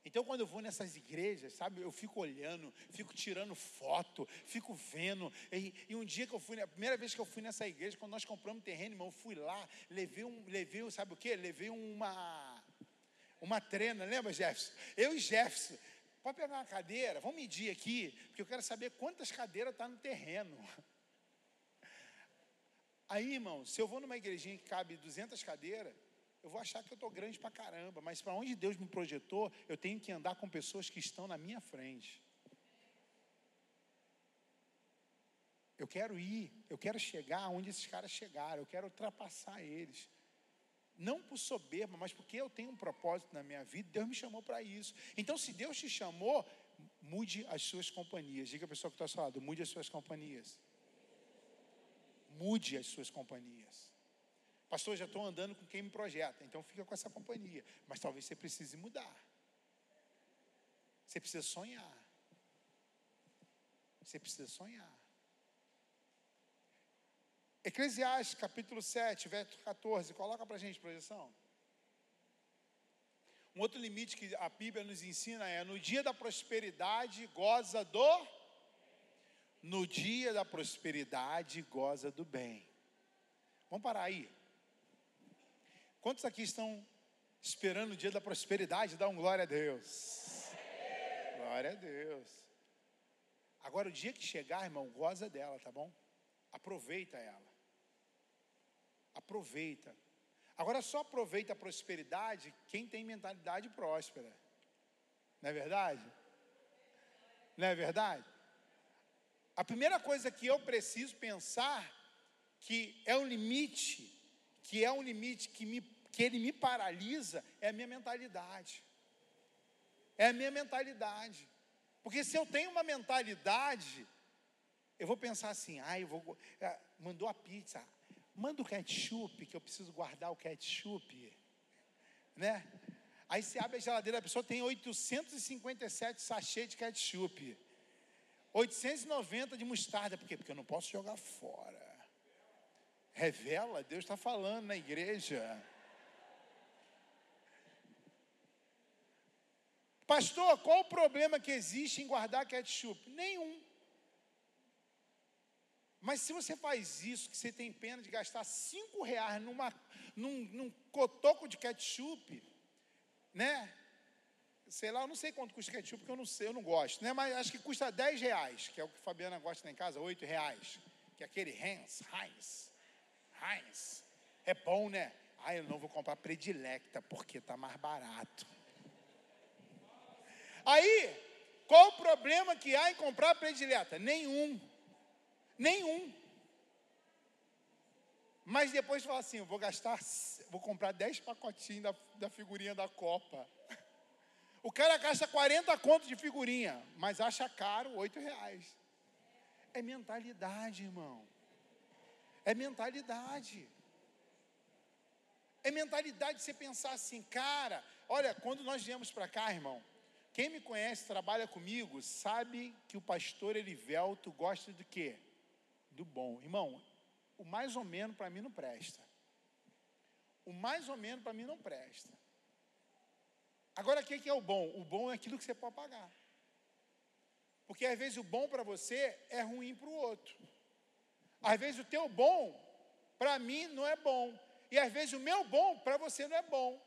Então, quando eu vou nessas igrejas, sabe, eu fico olhando, fico tirando foto, fico vendo. E, e um dia que eu fui, a primeira vez que eu fui nessa igreja, quando nós compramos terreno, irmão, eu fui lá, levei um, levei, sabe o quê? Levei uma, uma trena, lembra, Jefferson? Eu e Jefferson. Pode pegar uma cadeira, vamos medir aqui, porque eu quero saber quantas cadeiras está no terreno. Aí, irmão, se eu vou numa igrejinha que cabe 200 cadeiras, eu vou achar que eu estou grande pra caramba, mas para onde Deus me projetou, eu tenho que andar com pessoas que estão na minha frente. Eu quero ir, eu quero chegar onde esses caras chegaram, eu quero ultrapassar eles. Não por soberba, mas porque eu tenho um propósito na minha vida, Deus me chamou para isso. Então, se Deus te chamou, mude as suas companhias. Diga a pessoa que está ao seu lado, mude as suas companhias. Mude as suas companhias. Pastor, já estou andando com quem me projeta, então fica com essa companhia. Mas talvez você precise mudar. Você precisa sonhar. Você precisa sonhar. Eclesiastes capítulo 7, verso 14. Coloca para a gente projeção. Um outro limite que a Bíblia nos ensina é: no dia da prosperidade, goza do. No dia da prosperidade, goza do bem. Vamos parar aí. Quantos aqui estão esperando o dia da prosperidade? Dá um glória a Deus. Glória a Deus. Agora, o dia que chegar, irmão, goza dela, tá bom? Aproveita ela. Aproveita. Agora, só aproveita a prosperidade quem tem mentalidade próspera. Não é verdade? Não é verdade? A primeira coisa que eu preciso pensar que é um limite, que é um limite que, me, que ele me paralisa, é a minha mentalidade. É a minha mentalidade. Porque se eu tenho uma mentalidade, eu vou pensar assim, ah, eu vou. ah, Mandou a pizza, manda o ketchup, que eu preciso guardar o ketchup. Né? Aí você abre a geladeira, a pessoa tem 857 sachês de ketchup. 890 de mostarda, por quê? Porque eu não posso jogar fora. Revela, Deus está falando na igreja. Pastor, qual o problema que existe em guardar ketchup? Nenhum. Mas se você faz isso, que você tem pena de gastar cinco reais numa, num, num cotoco de ketchup, né? Sei lá, eu não sei quanto custa ketchup, porque eu não sei, eu não gosto, né? Mas acho que custa 10 reais, que é o que a Fabiana gosta lá em casa, 8 reais. Que é aquele Heinz, Heinz, Heinz. É bom, né? Ah, eu não vou comprar predilecta, porque tá mais barato. Aí, Qual o problema que há em comprar predileta? Nenhum. Nenhum. Mas depois fala assim: vou gastar, vou comprar 10 pacotinhos da, da figurinha da Copa. O cara gasta 40 contos de figurinha, mas acha caro 8 reais. É mentalidade, irmão. É mentalidade. É mentalidade de você pensar assim, cara, olha, quando nós viemos para cá, irmão, quem me conhece, trabalha comigo, sabe que o pastor Elivelto gosta do quê? Do bom. Irmão, o mais ou menos para mim não presta. O mais ou menos para mim não presta. Agora, o que é o bom? O bom é aquilo que você pode pagar. Porque às vezes o bom para você é ruim para o outro. Às vezes o teu bom, para mim, não é bom. E às vezes o meu bom, para você, não é bom.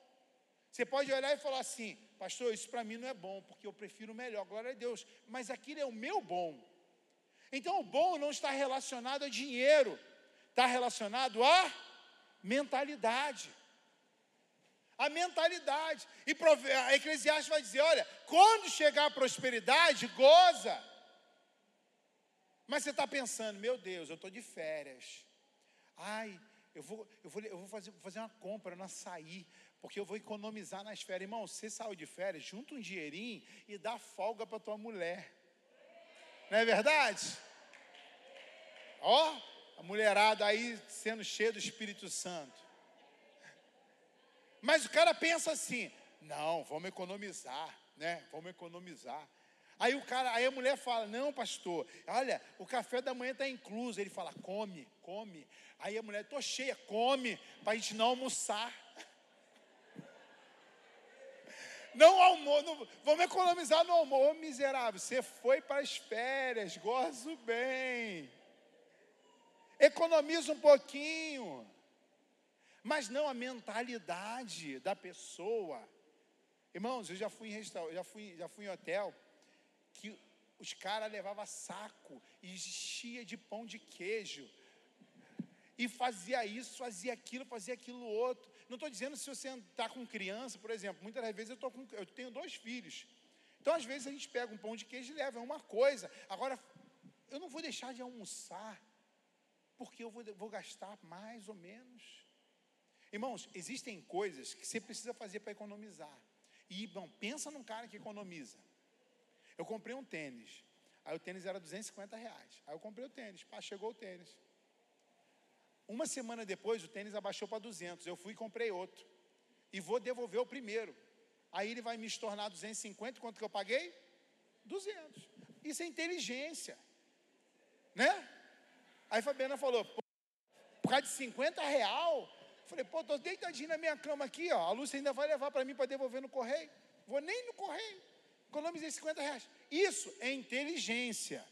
Você pode olhar e falar assim, pastor, isso para mim não é bom, porque eu prefiro o melhor, glória a Deus. Mas aquilo é o meu bom. Então o bom não está relacionado a dinheiro, está relacionado a mentalidade. A mentalidade. E a Eclesiastes vai dizer: olha, quando chegar a prosperidade, goza. Mas você está pensando, meu Deus, eu estou de férias. Ai, eu vou, eu vou, eu vou, fazer, fazer uma compra no açaí, porque eu vou economizar nas férias. Irmão, você saiu de férias, junta um dinheirinho e dá folga para tua mulher. Não é verdade? Ó, a mulherada aí sendo cheia do Espírito Santo. Mas o cara pensa assim: não, vamos economizar, né? Vamos economizar. Aí o cara, aí a mulher fala: "Não, pastor, olha, o café da manhã está incluso". Ele fala: "Come, come". Aí a mulher: "Tô cheia, come, para a gente não almoçar". [LAUGHS] Não almoço, vamos economizar no almoço, Ô, miserável. Você foi para as férias, gozo bem. Economiza um pouquinho. Mas não a mentalidade da pessoa. Irmãos, eu já fui em restaurante, já fui, já fui em hotel que os caras levavam saco e enchia de pão de queijo. E fazia isso, fazia aquilo, fazia aquilo outro. Não estou dizendo se você está com criança, por exemplo. Muitas das vezes eu, tô com, eu tenho dois filhos. Então, às vezes, a gente pega um pão de queijo e leva, é uma coisa. Agora, eu não vou deixar de almoçar, porque eu vou, vou gastar mais ou menos. Irmãos, existem coisas que você precisa fazer para economizar. E, irmão, pensa num cara que economiza. Eu comprei um tênis. Aí o tênis era 250 reais. Aí eu comprei o tênis. Pá, chegou o tênis. Uma semana depois, o tênis abaixou para 200. Eu fui e comprei outro. E vou devolver o primeiro. Aí ele vai me tornar 250. Quanto que eu paguei? 200. Isso é inteligência. Né? Aí Fabiana falou, "Pô, por causa de 50 real? Falei, pô, tô deitadinho na minha cama aqui, ó. A Lúcia ainda vai levar para mim para devolver no correio. Vou nem no correio. Economizei 50 reais. Isso é inteligência.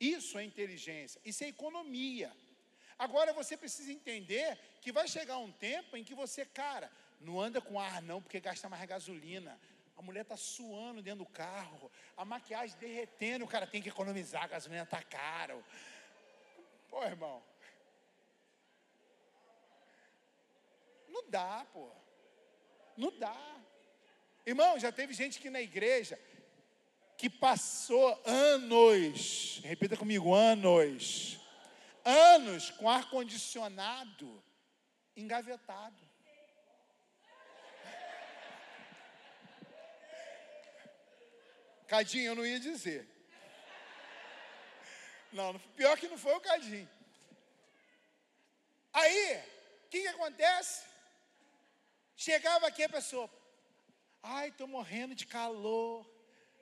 Isso é inteligência. Isso é economia. Agora você precisa entender que vai chegar um tempo em que você, cara, não anda com ar não, porque gasta mais gasolina. A mulher está suando dentro do carro, a maquiagem derretendo, o cara tem que economizar, a gasolina está caro. Pô, irmão. Não dá, pô. Não dá. Irmão, já teve gente aqui na igreja que passou anos, repita comigo, anos, anos com ar-condicionado engavetado. Cadinho, eu não ia dizer. Não, pior que não foi o Cadinho. Aí, o que, que acontece? Chegava aqui a pessoa, ai, estou morrendo de calor,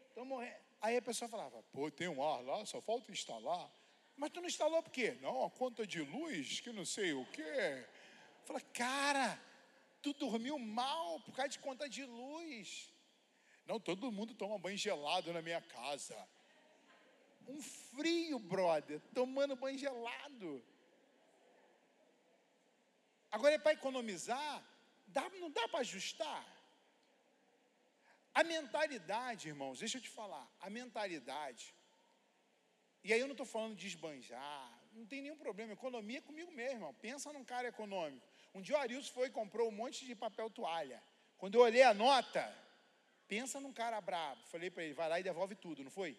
estou morrendo. Aí a pessoa falava, pô, tem um ar lá, só falta instalar. Mas tu não instalou por quê? Não, a conta de luz, que não sei o quê. Fala, cara, tu dormiu mal por causa de conta de luz. Não, todo mundo toma banho gelado na minha casa. Um frio, brother, tomando banho gelado. Agora é para economizar, dá, não dá para ajustar. A mentalidade, irmãos, deixa eu te falar, a mentalidade, e aí eu não estou falando de esbanjar, não tem nenhum problema, economia é comigo mesmo, irmão. pensa num cara econômico. Um dia o Arilson foi e comprou um monte de papel toalha. Quando eu olhei a nota, Pensa num cara brabo. Falei para ele, vai lá e devolve tudo, não foi?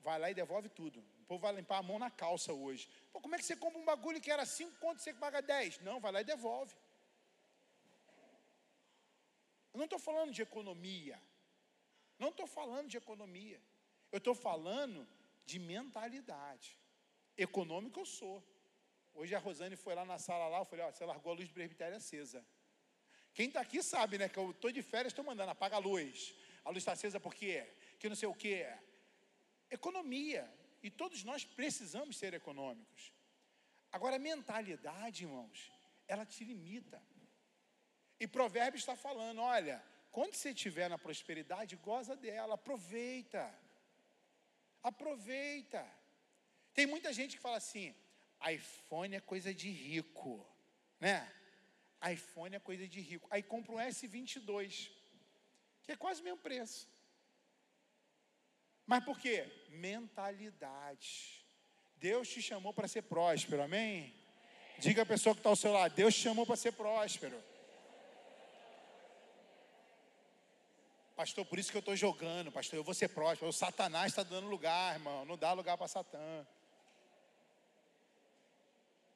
Vai lá e devolve tudo. O povo vai limpar a mão na calça hoje. Pô, como é que você compra um bagulho que era 5 conto e você paga 10? Não, vai lá e devolve. Eu não estou falando de economia. Não estou falando de economia. Eu estou falando de mentalidade. Econômico eu sou. Hoje a Rosane foi lá na sala lá, eu falei, ó, você largou a luz do presbitério acesa. Quem está aqui sabe, né, que eu estou de férias, estou mandando, apaga a luz. A luz está acesa por quê? Que não sei o quê. Economia. E todos nós precisamos ser econômicos. Agora, a mentalidade, irmãos, ela te limita. E Provérbios está falando: olha, quando você estiver na prosperidade, goza dela, aproveita. Aproveita. Tem muita gente que fala assim: iPhone é coisa de rico, né? iPhone é coisa de rico. Aí compra um S22, que é quase o mesmo preço. Mas por quê? Mentalidade. Deus te chamou para ser próspero, amém? Diga a pessoa que está ao seu lado: Deus te chamou para ser próspero. Pastor, por isso que eu estou jogando, pastor, eu vou ser próspero. O Satanás está dando lugar, irmão. Não dá lugar para Satã.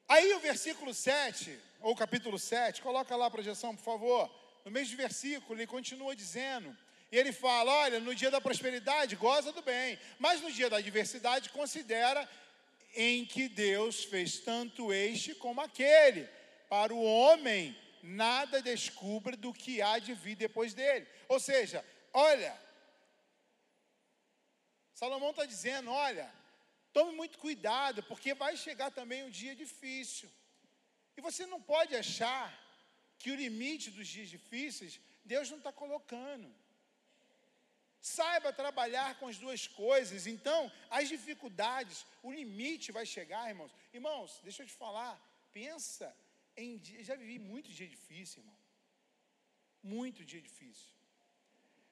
Aí o versículo 7, ou capítulo 7, coloca lá a projeção, por favor. No mesmo versículo, ele continua dizendo. E ele fala: olha, no dia da prosperidade, goza do bem, mas no dia da adversidade, considera em que Deus fez tanto este como aquele. Para o homem, nada descubra do que há de vir depois dele. Ou seja, olha, Salomão está dizendo: olha, tome muito cuidado, porque vai chegar também um dia difícil. E você não pode achar que o limite dos dias difíceis Deus não está colocando. Saiba trabalhar com as duas coisas. Então, as dificuldades, o limite vai chegar, irmãos. Irmãos, deixa eu te falar. Pensa em. Já vivi muito dia difícil, irmão. Muito dia difícil.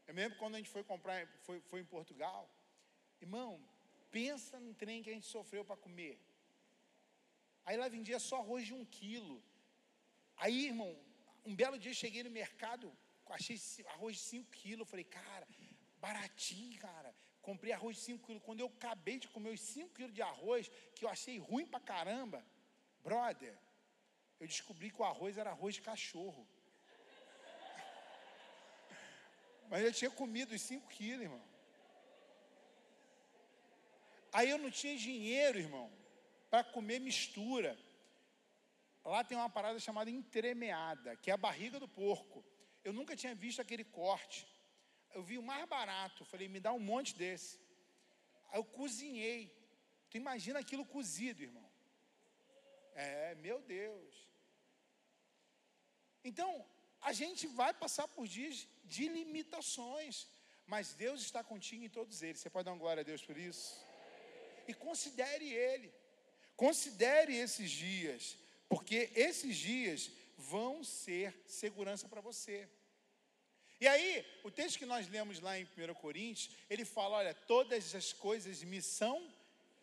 Eu lembro quando a gente foi comprar, foi, foi em Portugal. Irmão, pensa no trem que a gente sofreu para comer. Aí lá vendia só arroz de um quilo. Aí, irmão, um belo dia cheguei no mercado, achei arroz de 5 quilos. Falei, cara, baratinho, cara. Comprei arroz de 5 quilos. Quando eu acabei de comer os 5 quilos de arroz, que eu achei ruim pra caramba, brother, eu descobri que o arroz era arroz de cachorro. Mas eu tinha comido os 5 quilos, irmão. Aí eu não tinha dinheiro, irmão, para comer mistura. Lá tem uma parada chamada entremeada, que é a barriga do porco. Eu nunca tinha visto aquele corte. Eu vi o mais barato, falei, me dá um monte desse. Aí eu cozinhei. Tu imagina aquilo cozido, irmão. É, meu Deus. Então, a gente vai passar por dias de limitações, mas Deus está contigo em todos eles. Você pode dar uma glória a Deus por isso? E considere Ele. Considere esses dias, porque esses dias vão ser segurança para você. E aí, o texto que nós lemos lá em 1 Coríntios, ele fala: olha, todas as coisas me são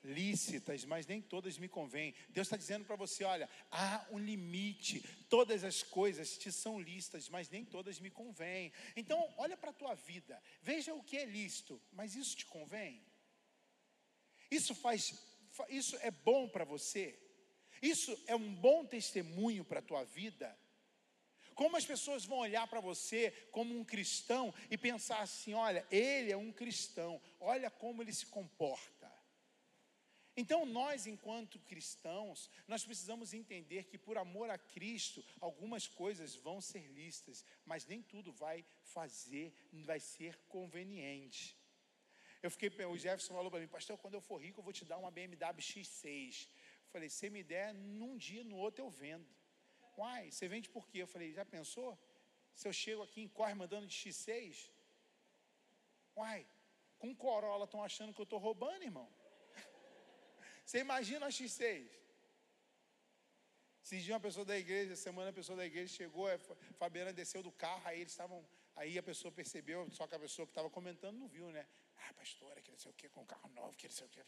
lícitas, mas nem todas me convêm. Deus está dizendo para você: olha, há um limite, todas as coisas te são lícitas, mas nem todas me convêm. Então, olha para a tua vida, veja o que é lícito, mas isso te convém? Isso faz, isso é bom para você? Isso é um bom testemunho para a tua vida? Como as pessoas vão olhar para você como um cristão e pensar assim: olha, ele é um cristão, olha como ele se comporta. Então, nós, enquanto cristãos, nós precisamos entender que, por amor a Cristo, algumas coisas vão ser listas, mas nem tudo vai fazer, vai ser conveniente. Eu fiquei, o Jefferson falou para mim, pastor, quando eu for rico, eu vou te dar uma BMW X6. Eu falei, se me der, num dia, no outro eu vendo. Uai, você vende por quê? Eu falei, já pensou? Se eu chego aqui em Corre mandando de X6? Uai, com Corolla estão achando que eu estou roubando, irmão. Você imagina a X6? Esses dias uma pessoa da igreja, semana a pessoa da igreja chegou, a Fabiana desceu do carro, aí eles estavam, aí a pessoa percebeu, só que a pessoa que estava comentando não viu, né? Ah, pastora, que não sei o que, com carro novo, que não sei o que.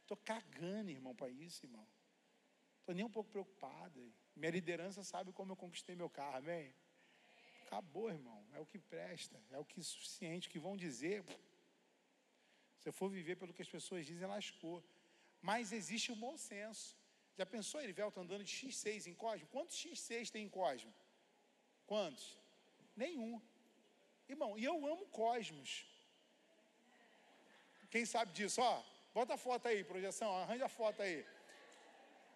Estou cagando, irmão, para isso, irmão. Estou nem um pouco preocupado. Minha liderança sabe como eu conquistei meu carro, amém? Acabou, irmão. É o que presta, é o que é suficiente, o que vão dizer. Se eu for viver pelo que as pessoas dizem, lascou. Mas existe o bom senso. Já pensou, Erivelto andando de X6 em Cosmo? Quantos X6 tem em Cosmo? Quantos? Nenhum. Irmão, e eu amo Cosmos. Quem sabe disso? Ó, bota a foto aí, projeção, arranja a foto aí.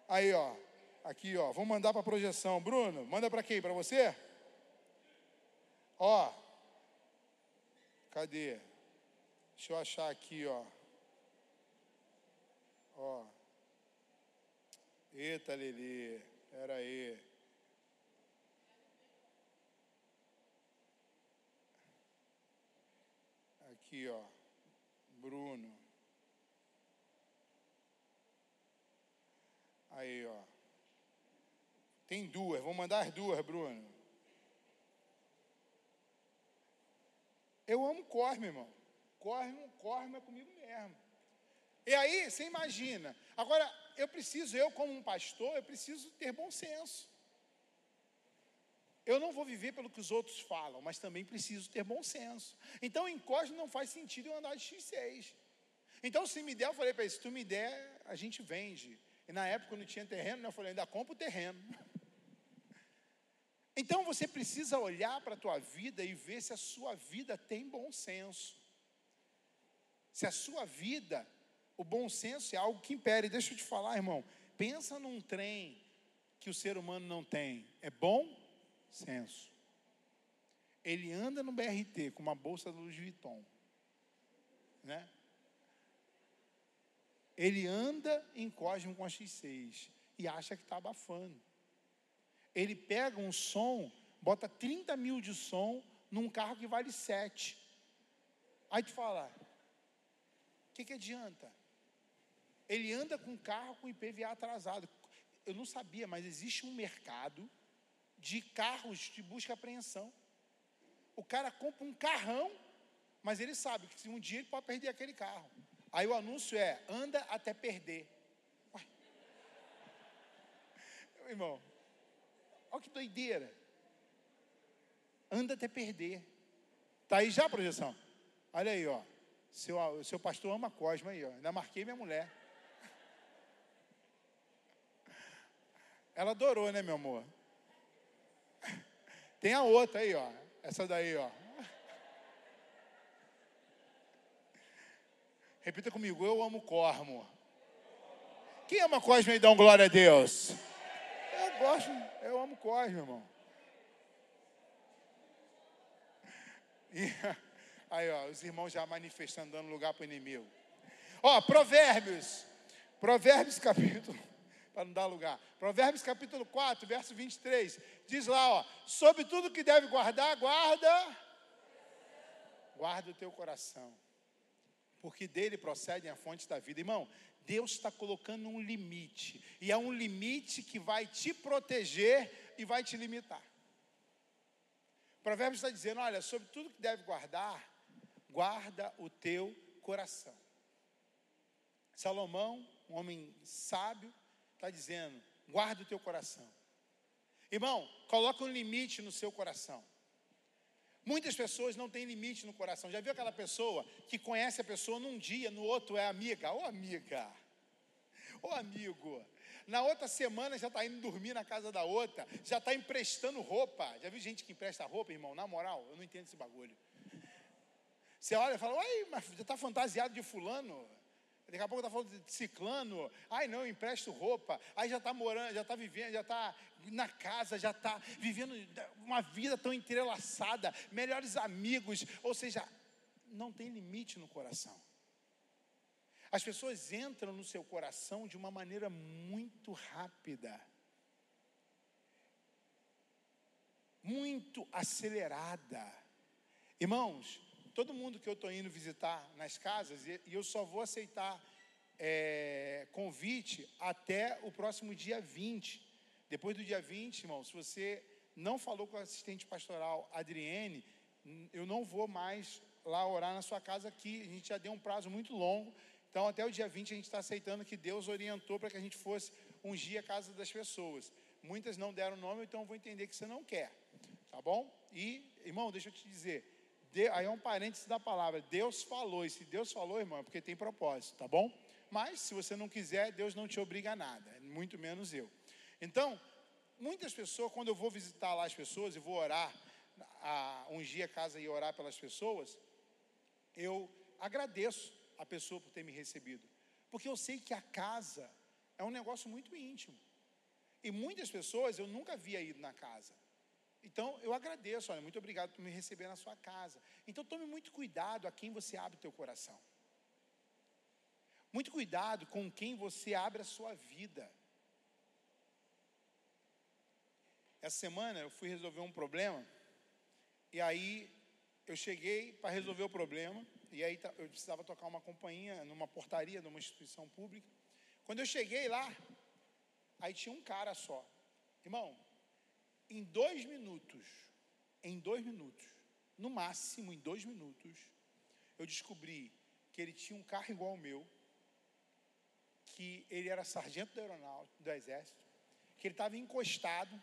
Aí, ó. Aqui, ó. Vamos mandar para projeção. Bruno, manda para quem? Para você? Ó. Cadê? Deixa eu achar aqui, ó. Ó. Eita, Lili. Pera aí. Aqui, ó. Bruno. Aí, ó. Tem duas. Vou mandar as duas, Bruno. Eu amo Cosme, irmão. Cosme, Cosme é comigo mesmo. E aí, você imagina. Agora, eu preciso, eu como um pastor, eu preciso ter bom senso. Eu não vou viver pelo que os outros falam, mas também preciso ter bom senso. Então, em Cosme não faz sentido eu andar de X6. Então, se me der, eu falei para ele, se tu me der, a gente vende. E na época, quando tinha terreno, né, eu falei, ainda compra o terreno. [LAUGHS] Então, você precisa olhar para a tua vida e ver se a sua vida tem bom senso. Se a sua vida, o bom senso é algo que impere. Deixa eu te falar, irmão. Pensa num trem que o ser humano não tem. É bom senso. Ele anda no BRT com uma bolsa da Louis Vuitton. Né? Ele anda em Cosmo com a X6 e acha que está abafando. Ele pega um som, bota 30 mil de som num carro que vale 7. Aí tu fala, o que, que adianta? Ele anda com carro com IPVA atrasado. Eu não sabia, mas existe um mercado de carros de busca e apreensão. O cara compra um carrão, mas ele sabe que se um dia ele pode perder aquele carro. Aí o anúncio é: anda até perder. Ué. Irmão, olha que doideira. Anda até perder. Tá aí já a projeção? Olha aí, ó. Seu, seu pastor ama Cosma aí, ó. Ainda marquei minha mulher. Ela adorou, né, meu amor? [LAUGHS] Tem a outra aí, ó. Essa daí, ó. Repita comigo, eu amo Cormo. Quem ama Cosme e dá um glória a Deus? Eu gosto, eu amo Cosme, irmão. E, [LAUGHS] aí, ó, os irmãos já manifestando, dando lugar para o inimigo. Ó, Provérbios. Provérbios capítulo, para não dar lugar. Provérbios capítulo 4, verso 23. Diz lá, ó, sobre tudo que deve guardar, guarda. Guarda o teu coração porque dele procedem a fonte da vida. Irmão, Deus está colocando um limite, e é um limite que vai te proteger e vai te limitar. Provérbios está dizendo: olha, sobre tudo que deve guardar, guarda o teu coração. Salomão, um homem sábio, está dizendo: guarda o teu coração. Irmão, coloca um limite no seu coração. Muitas pessoas não têm limite no coração. Já viu aquela pessoa que conhece a pessoa num dia, no outro é amiga? Ô amiga, ô amigo. Na outra semana já está indo dormir na casa da outra, já está emprestando roupa. Já viu gente que empresta roupa, irmão? Na moral, eu não entendo esse bagulho. Você olha e fala, uai, mas já está fantasiado de fulano. Daqui a pouco está falando de ciclano. Ai, não, eu empresto roupa. Aí já está morando, já está vivendo, já está na casa, já está vivendo uma vida tão entrelaçada, melhores amigos. Ou seja, não tem limite no coração. As pessoas entram no seu coração de uma maneira muito rápida, muito acelerada. Irmãos, todo mundo que eu estou indo visitar nas casas, e eu só vou aceitar é, convite até o próximo dia 20. Depois do dia 20, irmão, se você não falou com a assistente pastoral Adriene, eu não vou mais lá orar na sua casa aqui. A gente já deu um prazo muito longo. Então, até o dia 20, a gente está aceitando que Deus orientou para que a gente fosse ungir a casa das pessoas. Muitas não deram nome, então eu vou entender que você não quer. Tá bom? E, irmão, deixa eu te dizer. De- aí é um parênteses da palavra. Deus falou. E se Deus falou, irmão, é porque tem propósito, tá bom? Mas se você não quiser, Deus não te obriga a nada. Muito menos eu. Então, muitas pessoas, quando eu vou visitar lá as pessoas e vou orar, a, ungir a casa e orar pelas pessoas, eu agradeço a pessoa por ter me recebido. Porque eu sei que a casa é um negócio muito íntimo. E muitas pessoas eu nunca havia ido na casa. Então eu agradeço, olha, muito obrigado por me receber na sua casa. Então tome muito cuidado a quem você abre teu coração. Muito cuidado com quem você abre a sua vida. Essa semana eu fui resolver um problema e aí eu cheguei para resolver o problema e aí eu precisava tocar uma companhia numa portaria de uma instituição pública. Quando eu cheguei lá, aí tinha um cara só. Irmão, em dois minutos, em dois minutos, no máximo em dois minutos, eu descobri que ele tinha um carro igual ao meu, que ele era sargento da aeronáutica, do exército, que ele estava encostado,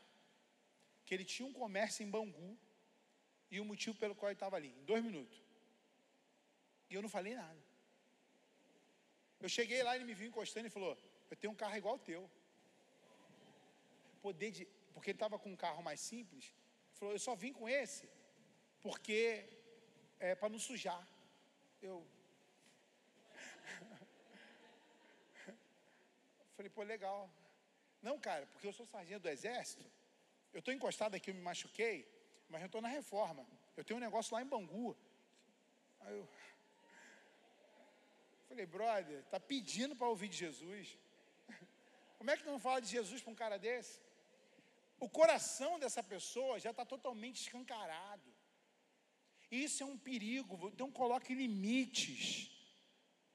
que ele tinha um comércio em Bangu e o motivo pelo qual ele estava ali, em dois minutos. E eu não falei nada. Eu cheguei lá, ele me viu encostando e falou: Eu tenho um carro igual ao teu. Poder de. Porque ele estava com um carro mais simples. Falou: Eu só vim com esse porque é para não sujar. Eu. [LAUGHS] Falei, pô, legal. Não, cara, porque eu sou sargento do exército. Eu estou encostado aqui, eu me machuquei, mas eu estou na reforma. Eu tenho um negócio lá em Bangu. Aí eu. [LAUGHS] Falei, brother, tá pedindo para ouvir de Jesus. [LAUGHS] Como é que não fala de Jesus para um cara desse? O coração dessa pessoa já está totalmente escancarado. Isso é um perigo. Então coloque limites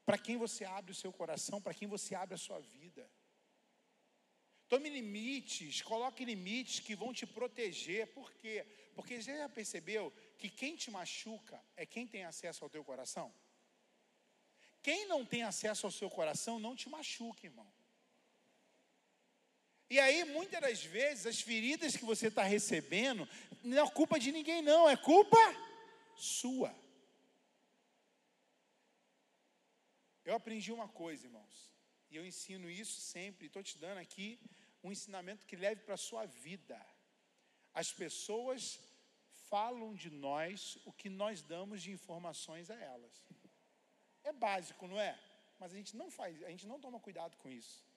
para quem você abre o seu coração, para quem você abre a sua vida. Tome limites, coloque limites que vão te proteger. Por quê? Porque já percebeu que quem te machuca é quem tem acesso ao teu coração? Quem não tem acesso ao seu coração não te machuca, irmão. E aí, muitas das vezes, as feridas que você está recebendo não é culpa de ninguém, não, é culpa sua. Eu aprendi uma coisa, irmãos, e eu ensino isso sempre, estou te dando aqui um ensinamento que leve para a sua vida. As pessoas falam de nós o que nós damos de informações a elas. É básico, não é? Mas a gente não faz, a gente não toma cuidado com isso.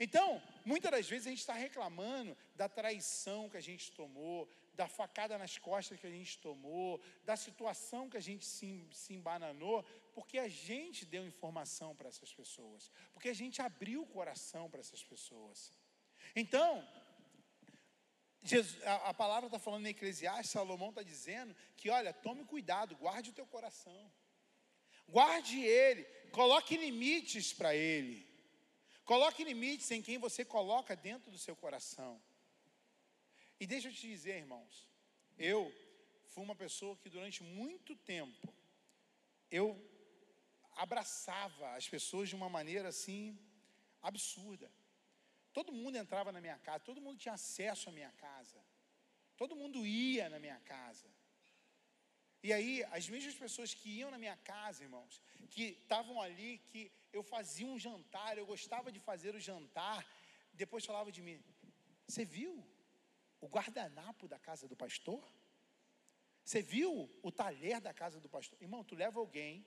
Então, muitas das vezes a gente está reclamando da traição que a gente tomou, da facada nas costas que a gente tomou, da situação que a gente se, se embananou, porque a gente deu informação para essas pessoas, porque a gente abriu o coração para essas pessoas. Então, Jesus- a, a palavra está falando em Eclesiastes, Salomão está dizendo que, olha, tome cuidado, guarde o teu coração. Guarde ele, coloque limites para ele. Coloque limites em quem você coloca dentro do seu coração. E deixa eu te dizer, irmãos, eu fui uma pessoa que durante muito tempo eu abraçava as pessoas de uma maneira assim absurda. Todo mundo entrava na minha casa, todo mundo tinha acesso à minha casa. Todo mundo ia na minha casa. E aí, as mesmas pessoas que iam na minha casa, irmãos, que estavam ali, que eu fazia um jantar, eu gostava de fazer o jantar, depois falavam de mim: Você viu o guardanapo da casa do pastor? Você viu o talher da casa do pastor? Irmão, tu leva alguém,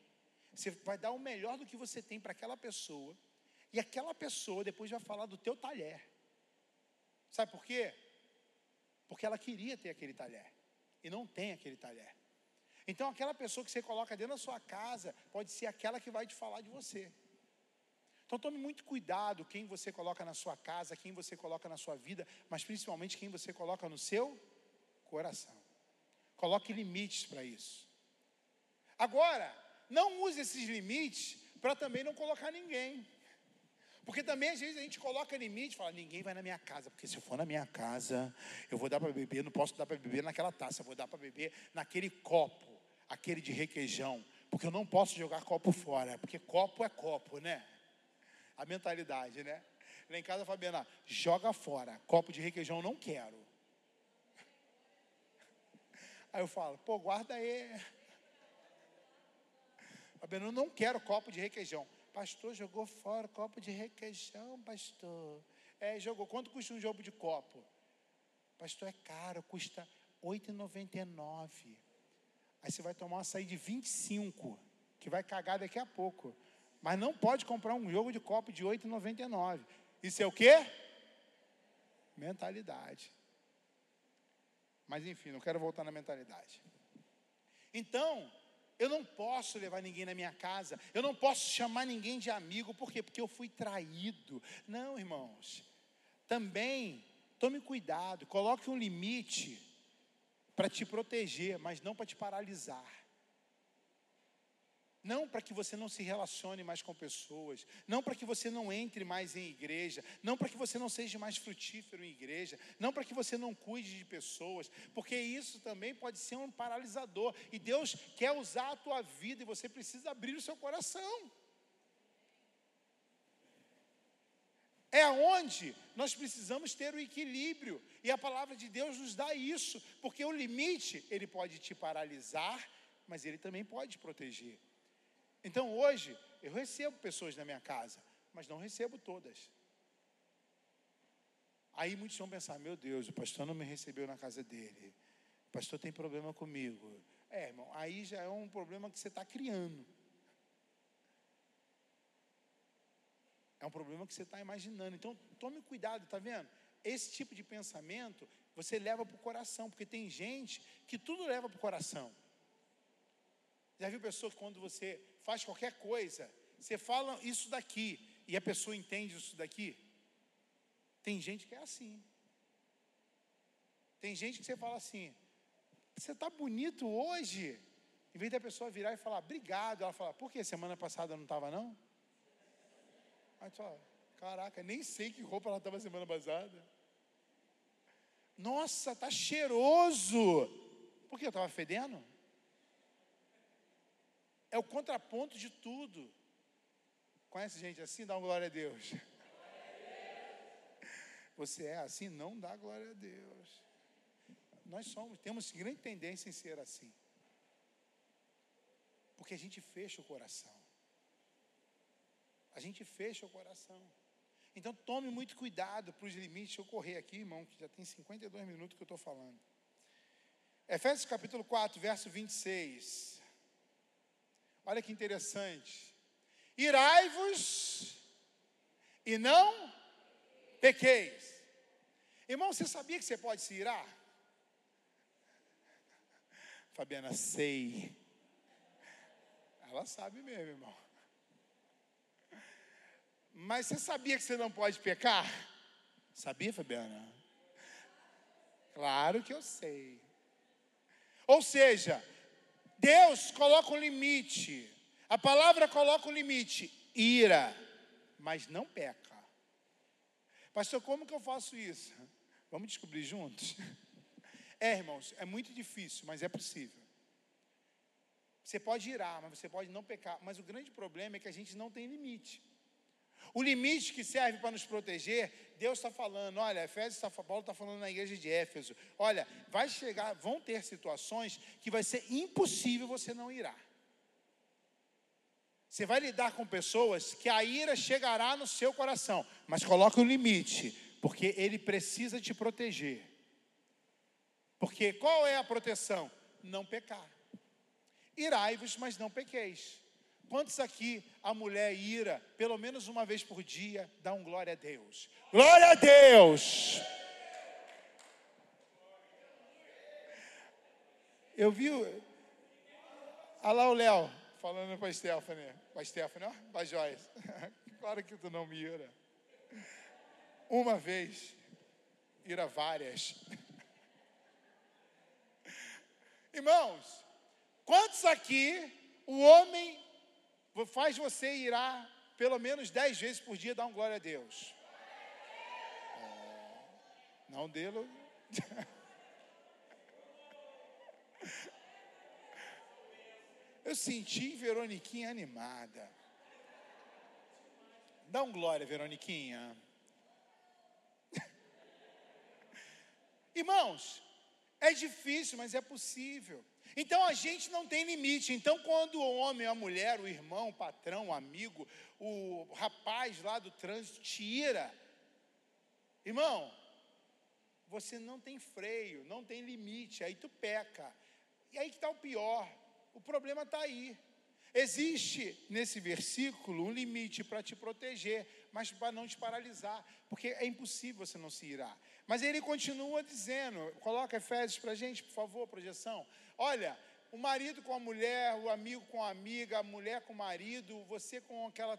você vai dar o melhor do que você tem para aquela pessoa, e aquela pessoa depois vai falar do teu talher. Sabe por quê? Porque ela queria ter aquele talher e não tem aquele talher. Então, aquela pessoa que você coloca dentro da sua casa pode ser aquela que vai te falar de você. Então, tome muito cuidado quem você coloca na sua casa, quem você coloca na sua vida, mas principalmente quem você coloca no seu coração. Coloque limites para isso. Agora, não use esses limites para também não colocar ninguém. Porque também às vezes a gente coloca limite fala, ninguém vai na minha casa, porque se eu for na minha casa, eu vou dar para beber, não posso dar para beber naquela taça, vou dar para beber naquele copo, aquele de requeijão, porque eu não posso jogar copo fora, porque copo é copo, né? A mentalidade, né? Lá em casa Fabiana, joga fora, copo de requeijão não quero. [LAUGHS] Aí eu falo, pô, guarda aí. [LAUGHS] Fabiano, eu não quero copo de requeijão. Pastor, jogou fora copo de requeijão, pastor. É, jogou. Quanto custa um jogo de copo? Pastor, é caro, custa R$ 8,99. Aí você vai tomar uma açaí de 25, que vai cagar daqui a pouco. Mas não pode comprar um jogo de copo de R$ 8,99. Isso é o quê? Mentalidade. Mas enfim, não quero voltar na mentalidade. Então, eu não posso levar ninguém na minha casa, eu não posso chamar ninguém de amigo, por quê? Porque eu fui traído. Não, irmãos. Também tome cuidado, coloque um limite para te proteger, mas não para te paralisar. Não para que você não se relacione mais com pessoas, não para que você não entre mais em igreja, não para que você não seja mais frutífero em igreja, não para que você não cuide de pessoas, porque isso também pode ser um paralisador. E Deus quer usar a tua vida e você precisa abrir o seu coração. É onde nós precisamos ter o equilíbrio. E a palavra de Deus nos dá isso, porque o limite, ele pode te paralisar, mas ele também pode te proteger. Então hoje, eu recebo pessoas na minha casa, mas não recebo todas. Aí muitos vão pensar: meu Deus, o pastor não me recebeu na casa dele, o pastor tem problema comigo. É, irmão, aí já é um problema que você está criando. É um problema que você está imaginando. Então, tome cuidado, tá vendo? Esse tipo de pensamento você leva para o coração, porque tem gente que tudo leva para o coração. Já viu pessoa quando você faz qualquer coisa, você fala isso daqui e a pessoa entende isso daqui? Tem gente que é assim. Tem gente que você fala assim: você está bonito hoje. Em vez da pessoa virar e falar obrigado, ela fala: por que semana passada não estava não? Aí tu fala: caraca, nem sei que roupa ela estava semana passada. Nossa, tá cheiroso. Por que eu estava fedendo? É o contraponto de tudo. Conhece gente assim? Dá uma glória a Deus. [LAUGHS] Você é assim? Não dá glória a Deus. Nós somos, temos grande tendência em ser assim. Porque a gente fecha o coração. A gente fecha o coração. Então tome muito cuidado para os limites. Deixa eu correr aqui, irmão, que já tem 52 minutos que eu estou falando. Efésios capítulo 4, verso 26. Olha que interessante. Irai-vos e não pequeis. Irmão, você sabia que você pode se irar? [LAUGHS] Fabiana, sei. Ela sabe mesmo, irmão. Mas você sabia que você não pode pecar? Sabia, Fabiana? Claro que eu sei. Ou seja, Deus coloca um limite. A palavra coloca um limite. Ira, mas não peca. Pastor, como que eu faço isso? Vamos descobrir juntos? É, irmãos, é muito difícil, mas é possível. Você pode irar, mas você pode não pecar. Mas o grande problema é que a gente não tem limite. O limite que serve para nos proteger, Deus está falando, olha, Efésios, tá Paulo está falando na igreja de Éfeso, olha, vai chegar, vão ter situações que vai ser impossível você não irar. Você vai lidar com pessoas que a ira chegará no seu coração, mas coloque um limite, porque ele precisa te proteger. Porque qual é a proteção? Não pecar. Irai-vos, mas não pequeis. Quantos aqui a mulher ira pelo menos uma vez por dia, dá um glória a Deus? Glória a Deus! Eu vi. Olha lá o Léo falando com a Stephanie. Com a Stephanie, ó, com a Joyce. [LAUGHS] Claro que tu não me ira. Uma vez, ira várias. [LAUGHS] Irmãos, quantos aqui o homem faz você irar pelo menos dez vezes por dia dar um glória a Deus? É, não dele. [LAUGHS] Eu senti Veroniquinha animada. Dá um glória, Veroniquinha. [LAUGHS] Irmãos, É difícil, mas é possível. Então a gente não tem limite. Então, quando o homem, a mulher, o irmão, o patrão, o amigo, o rapaz lá do trânsito tira, irmão, você não tem freio, não tem limite, aí tu peca. E aí que está o pior. O problema está aí. Existe nesse versículo um limite para te proteger, mas para não te paralisar, porque é impossível você não se irar. Mas ele continua dizendo, coloca Efésios para a gente, por favor, projeção. Olha, o marido com a mulher, o amigo com a amiga, a mulher com o marido, você com aquela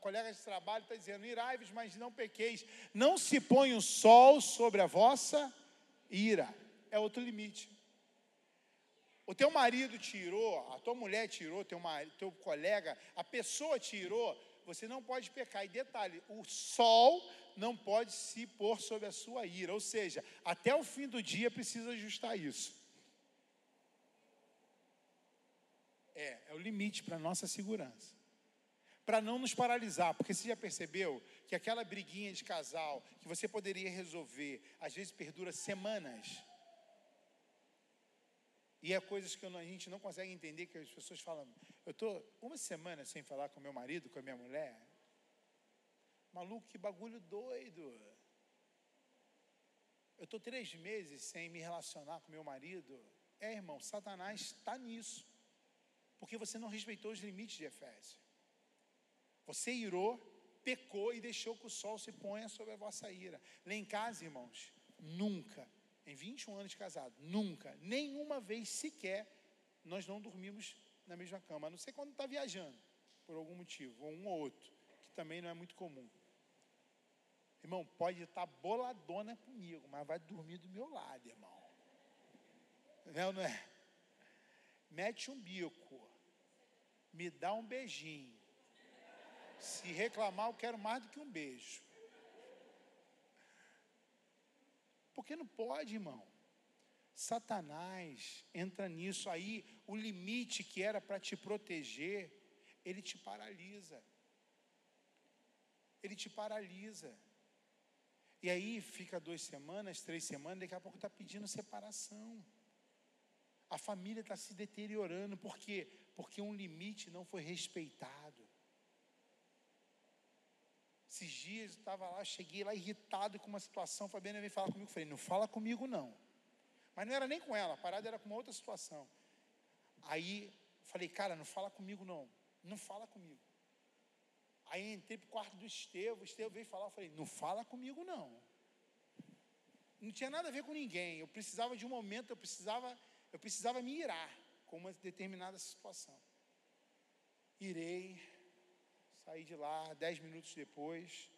colega de trabalho está dizendo, irai-vos, mas não pequeis. Não se põe o sol sobre a vossa ira. É outro limite. O teu marido tirou, a tua mulher tirou, teu, teu colega, a pessoa tirou, você não pode pecar. E detalhe, o sol não pode se pôr sobre a sua ira. Ou seja, até o fim do dia precisa ajustar isso. É, é o limite para a nossa segurança. Para não nos paralisar, porque você já percebeu que aquela briguinha de casal que você poderia resolver, às vezes perdura semanas. E é coisas que a gente não consegue entender, que as pessoas falam, eu estou uma semana sem falar com meu marido, com a minha mulher. Maluco, que bagulho doido. Eu estou três meses sem me relacionar com meu marido. É, irmão, Satanás está nisso. Porque você não respeitou os limites de Efésio. Você irou, pecou e deixou que o sol se ponha sobre a vossa ira. Lá em casa, irmãos, nunca, em 21 anos de casado, nunca, nenhuma vez sequer, nós não dormimos na mesma cama. A não ser quando está viajando, por algum motivo, ou um ou outro, que também não é muito comum. Irmão, pode estar boladona comigo, mas vai dormir do meu lado, irmão. Não, não é? Mete um bico, me dá um beijinho. Se reclamar, eu quero mais do que um beijo. Porque não pode, irmão. Satanás entra nisso aí, o limite que era para te proteger, ele te paralisa. Ele te paralisa. E aí fica duas semanas, três semanas, daqui a pouco está pedindo separação. A família está se deteriorando. Por quê? Porque um limite não foi respeitado. Esses dias eu estava lá, cheguei lá irritado com uma situação. Fabiana veio falar comigo. Falei, não fala comigo não. Mas não era nem com ela, a parada era com uma outra situação. Aí falei, cara, não fala comigo não. Não fala comigo. Aí entrei para o quarto do Estevão, o Estevão veio falar, eu falei, não fala comigo não. Não tinha nada a ver com ninguém. Eu precisava de um momento, eu precisava, eu precisava me irar com uma determinada situação. Irei, saí de lá dez minutos depois.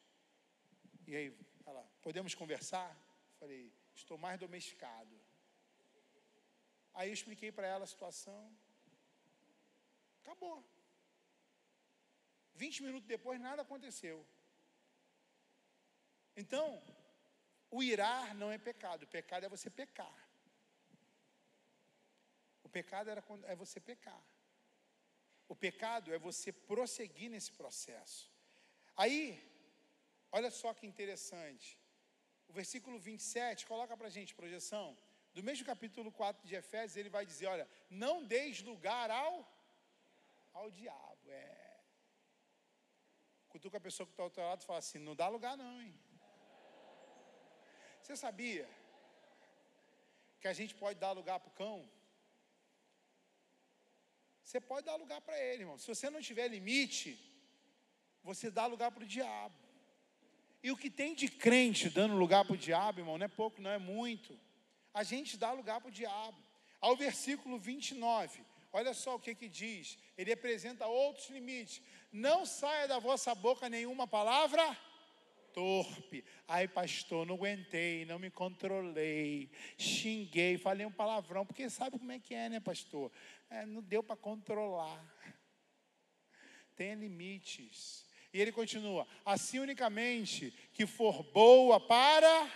E aí, ela, podemos conversar? Falei, estou mais domesticado. Aí eu expliquei para ela a situação. Acabou. 20 minutos depois, nada aconteceu. Então, o irar não é pecado, o pecado é você pecar. Pecado era quando, é você pecar. O pecado é você prosseguir nesse processo. Aí, olha só que interessante. O versículo 27, coloca para a gente projeção. Do mesmo capítulo 4 de Efésios, ele vai dizer: olha, não deis lugar ao, ao diabo. É. Cutuca a pessoa que está ao teu lado e fala assim: não dá lugar, não, hein? Você sabia que a gente pode dar lugar para o cão? Você pode dar lugar para ele, irmão. Se você não tiver limite, você dá lugar para o diabo. E o que tem de crente dando lugar para o diabo, irmão, não é pouco, não é muito. A gente dá lugar para o diabo. Ao versículo 29, olha só o que que diz. Ele apresenta outros limites. Não saia da vossa boca nenhuma palavra torpe. Ai, pastor, não aguentei, não me controlei, xinguei, falei um palavrão, porque sabe como é que é, né, pastor? É, não deu para controlar. Tem limites. E ele continua: assim unicamente que for boa para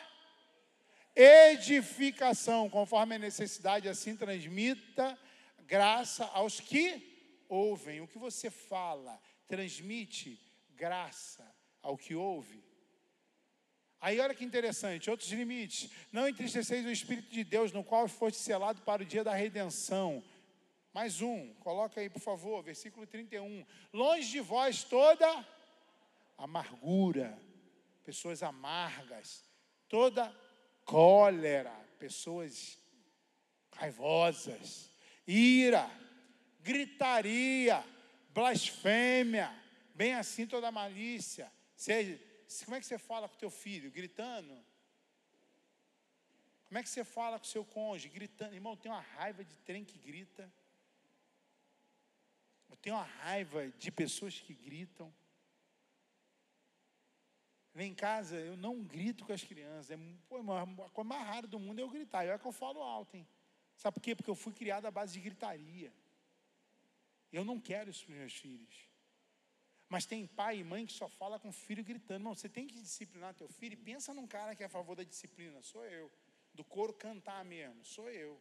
edificação, conforme a necessidade, assim transmita graça aos que ouvem. O que você fala transmite graça ao que ouve. Aí olha que interessante, outros limites. Não entristeceis o Espírito de Deus, no qual foste selado para o dia da redenção. Mais um, coloca aí, por favor, versículo 31. Longe de vós toda amargura, pessoas amargas, toda cólera, pessoas raivosas, ira, gritaria, blasfêmia, bem assim toda malícia. Seja, como é que você fala com teu filho? Gritando? Como é que você fala com seu cônjuge? Gritando. Irmão, tem uma raiva de trem que grita. Eu tenho uma raiva de pessoas que gritam. Vem em casa, eu não grito com as crianças. É, pô, irmão, a coisa mais rara do mundo é eu gritar. E olha que eu falo alto, hein? Sabe por quê? Porque eu fui criado à base de gritaria. Eu não quero isso para os meus filhos. Mas tem pai e mãe que só fala com o filho gritando. Não, você tem que disciplinar teu filho. Pensa num cara que é a favor da disciplina. Sou eu. Do coro cantar mesmo. Sou eu.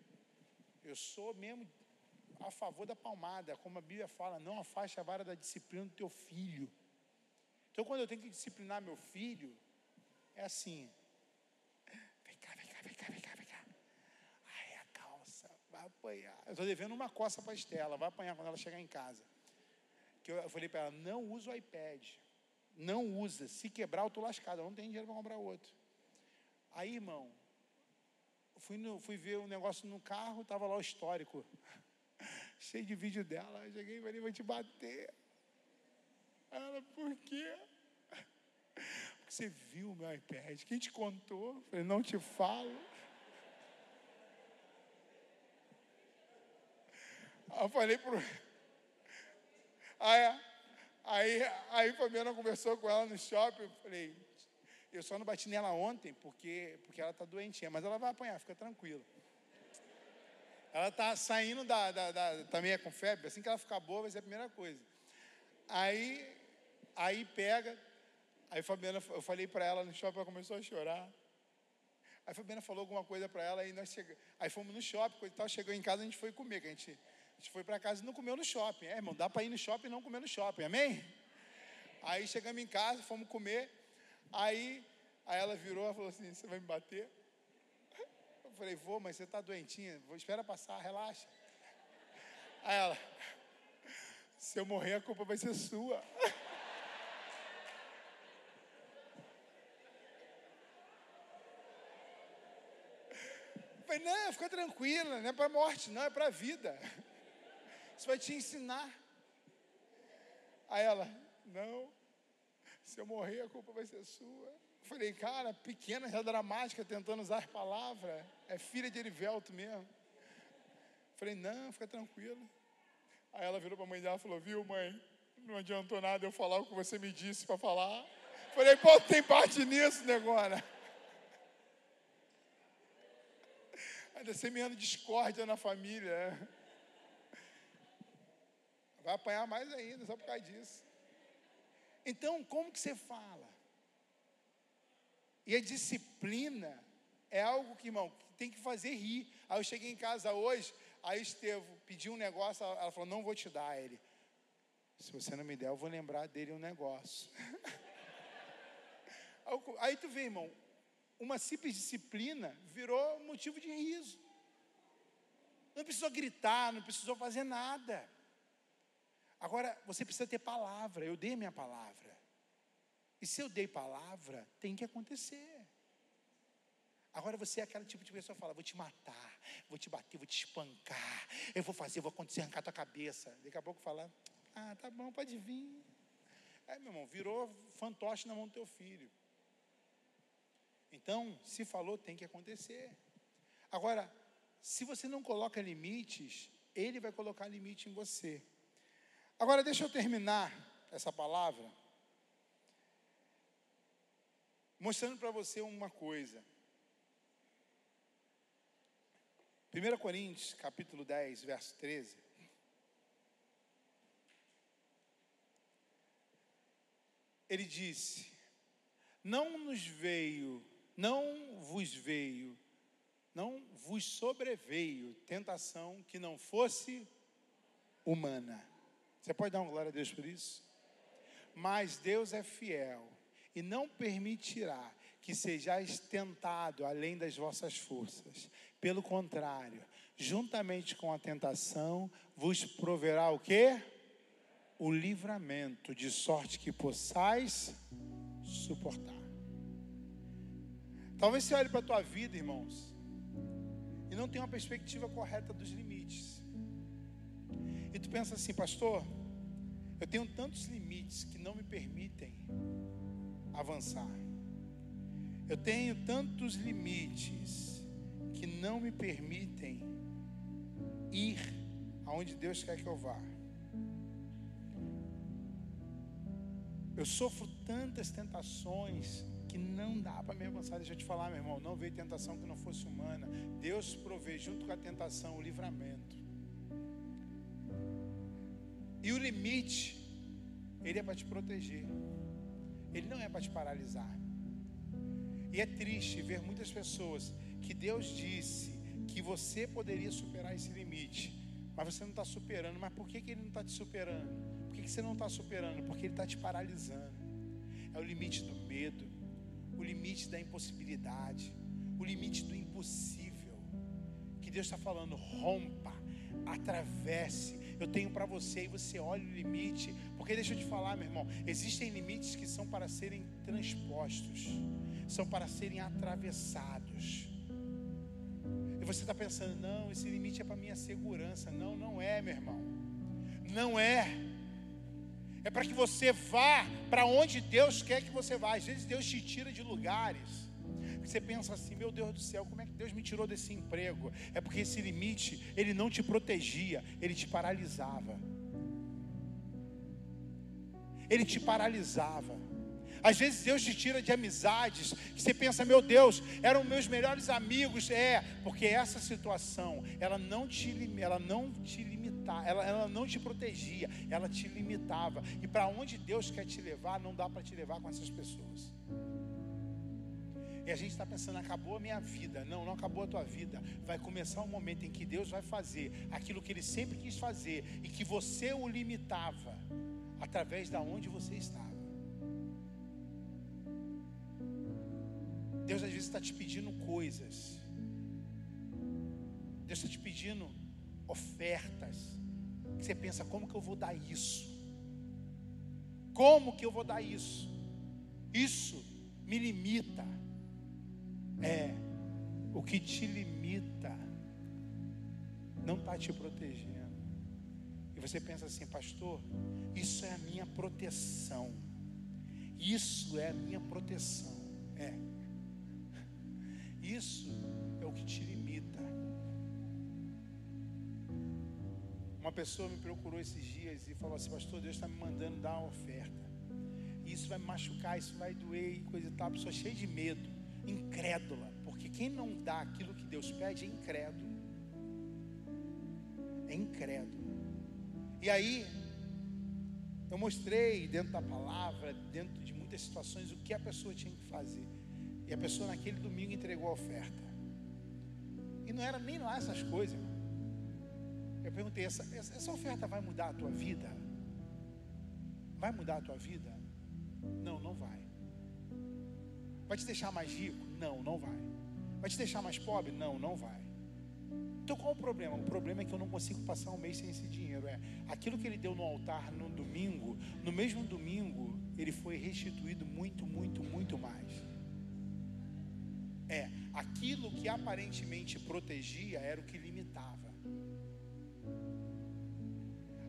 Eu sou mesmo a favor da palmada. Como a Bíblia fala, não afaste a vara da disciplina do teu filho. Então, quando eu tenho que disciplinar meu filho, é assim. Vem cá, vem cá, vem cá, vem cá, vem cá. Ai, a calça, vai apanhar. Eu estou devendo uma coça para a Estela, vai apanhar quando ela chegar em casa. Que eu, falei para ela, não usa o iPad. Não usa. Se quebrar, eu estou lascado. Eu não tenho dinheiro para comprar outro. Aí, irmão, fui, no, fui ver um negócio no carro, estava lá o histórico. [LAUGHS] Cheio de vídeo dela. Eu cheguei e falei, vou te bater. Ela, por quê? [LAUGHS] Porque você viu o meu iPad. Quem te contou? Eu falei, não te falo. [LAUGHS] Aí eu falei pro. Aí, aí, aí Fabiana conversou com ela no shopping. Eu falei, eu só não bati nela ontem porque, porque ela está doentinha, mas ela vai apanhar, fica tranquila. Ela está saindo da, da, da, também é com febre, assim que ela ficar boa vai ser a primeira coisa. Aí, aí pega, aí Fabiana, eu falei para ela no shopping, ela começou a chorar. Aí Fabiana falou alguma coisa para ela, aí nós chegamos, aí fomos no shopping, coisa e tal, chegou em casa, a gente foi comer, que a gente, a gente foi para casa e não comeu no shopping. É, irmão, dá para ir no shopping e não comer no shopping, amém? Aí chegamos em casa, fomos comer, aí, aí ela virou e falou assim, você vai me bater? Eu falei, vou, mas você está doentinha, vou, espera passar, relaxa. Aí ela, se eu morrer, a culpa vai ser sua. Eu falei, não, fica tranquila, não é para morte, não, é para vida. Isso vai te ensinar. Aí ela, não, se eu morrer, a culpa vai ser sua. Eu falei, cara, pequena, já dramática, tentando usar as palavras. É filha de Erivelto mesmo. Eu falei, não, fica tranquila. Aí ela virou para a mãe dela e falou: Viu, mãe? Não adiantou nada eu falar o que você me disse para falar. Falei: Pô, tem parte nisso, negócio. Ainda semeando discórdia na família. Vai apanhar mais ainda, só por causa disso. Então, como que você fala? E a disciplina é algo que, irmão, tem que fazer rir. Aí eu cheguei em casa hoje, aí Estevo pediu um negócio, ela falou, não vou te dar. Ele, se você não me der, eu vou lembrar dele um negócio. [LAUGHS] aí tu vê, irmão, uma simples disciplina virou motivo de riso. Não precisou gritar, não precisou fazer nada. Agora, você precisa ter palavra. Eu dei minha palavra. E se eu dei palavra, tem que acontecer. Agora você é aquele tipo de pessoa que fala: vou te matar, vou te bater, vou te espancar, eu vou fazer, vou acontecer, arrancar tua cabeça. Daqui a pouco falar: ah, tá bom, pode vir. É, meu irmão, virou fantoche na mão do teu filho. Então, se falou, tem que acontecer. Agora, se você não coloca limites, ele vai colocar limite em você. Agora, deixa eu terminar essa palavra mostrando para você uma coisa. 1 Coríntios, capítulo 10, verso 13. Ele disse: Não nos veio, não vos veio, não vos sobreveio tentação que não fosse humana. Você pode dar uma glória a Deus por isso? Mas Deus é fiel e não permitirá que sejais tentado além das vossas forças. Pelo contrário, juntamente com a tentação, vos proverá o quê? O livramento, de sorte que possais suportar. Talvez você olhe para a tua vida, irmãos, e não tenha uma perspectiva correta dos limites. E tu pensa assim, pastor, eu tenho tantos limites que não me permitem avançar. Eu tenho tantos limites que não me permitem ir aonde Deus quer que eu vá. Eu sofro tantas tentações que não dá para me avançar. Deixa eu te falar, meu irmão, não veio tentação que não fosse humana. Deus provê junto com a tentação o livramento. E o limite, ele é para te proteger. Ele não é para te paralisar. E é triste ver muitas pessoas que Deus disse que você poderia superar esse limite, mas você não está superando. Mas por que, que Ele não está te superando? Por que, que você não está superando? Porque Ele está te paralisando. É o limite do medo, o limite da impossibilidade, o limite do impossível. Que Deus está falando, rompa, atravesse. Eu tenho para você e você olha o limite, porque deixa eu te falar, meu irmão, existem limites que são para serem transpostos, são para serem atravessados. E você está pensando, não, esse limite é para minha segurança. Não, não é, meu irmão. Não é. É para que você vá para onde Deus quer que você vá. Às vezes Deus te tira de lugares. Você pensa assim, meu Deus do céu, como é que Deus me tirou desse emprego? É porque esse limite, ele não te protegia, ele te paralisava. Ele te paralisava. Às vezes Deus te tira de amizades que você pensa, meu Deus, eram meus melhores amigos. É, porque essa situação, ela não te, ela não te limitava, ela, ela não te protegia, ela te limitava. E para onde Deus quer te levar, não dá para te levar com essas pessoas. E a gente está pensando, acabou a minha vida. Não, não acabou a tua vida. Vai começar um momento em que Deus vai fazer aquilo que Ele sempre quis fazer e que você o limitava através da onde você estava. Deus às vezes está te pedindo coisas. Deus está te pedindo ofertas. Que você pensa, como que eu vou dar isso? Como que eu vou dar isso? Isso me limita. É, o que te limita não está te protegendo. E você pensa assim, pastor, isso é a minha proteção. Isso é a minha proteção. É. Isso é o que te limita. Uma pessoa me procurou esses dias e falou assim: Pastor, Deus está me mandando dar uma oferta. Isso vai me machucar, isso vai doer e coisa e tal. A pessoa cheia de medo, incrédula. Porque quem não dá aquilo que Deus pede é incrédulo. É incrédulo. E aí, eu mostrei dentro da palavra, dentro de muitas situações, o que a pessoa tinha que fazer. E a pessoa naquele domingo entregou a oferta. E não era nem lá essas coisas, irmão. Eu perguntei: essa, essa, essa oferta vai mudar a tua vida? Vai mudar a tua vida? Não, não vai. Vai te deixar mais rico? Não, não vai. Vai te deixar mais pobre? Não, não vai. Então qual o problema? O problema é que eu não consigo passar um mês sem esse dinheiro. É aquilo que ele deu no altar no domingo, no mesmo domingo, ele foi restituído muito, muito, muito mais. É, aquilo que aparentemente protegia era o que limitava.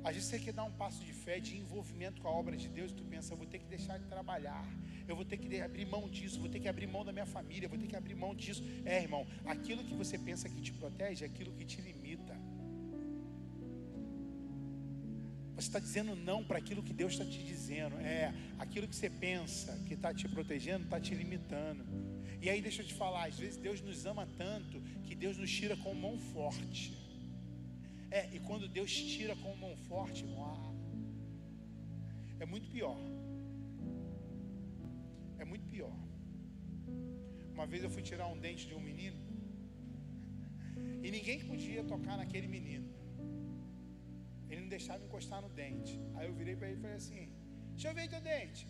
Às vezes você quer dar um passo de fé, de envolvimento com a obra de Deus, e tu pensa, eu vou ter que deixar de trabalhar, eu vou ter que abrir mão disso, vou ter que abrir mão da minha família, vou ter que abrir mão disso. É, irmão, aquilo que você pensa que te protege é aquilo que te limita. Você está dizendo não para aquilo que Deus está te dizendo. É, aquilo que você pensa que está te protegendo, está te limitando. E aí deixa eu te falar, às vezes Deus nos ama tanto que Deus nos tira com mão forte. É, e quando Deus tira com mão forte, é muito pior. É muito pior. Uma vez eu fui tirar um dente de um menino e ninguém podia tocar naquele menino. Ele não deixava encostar no dente. Aí eu virei para ele e falei assim: Deixa eu ver teu dente.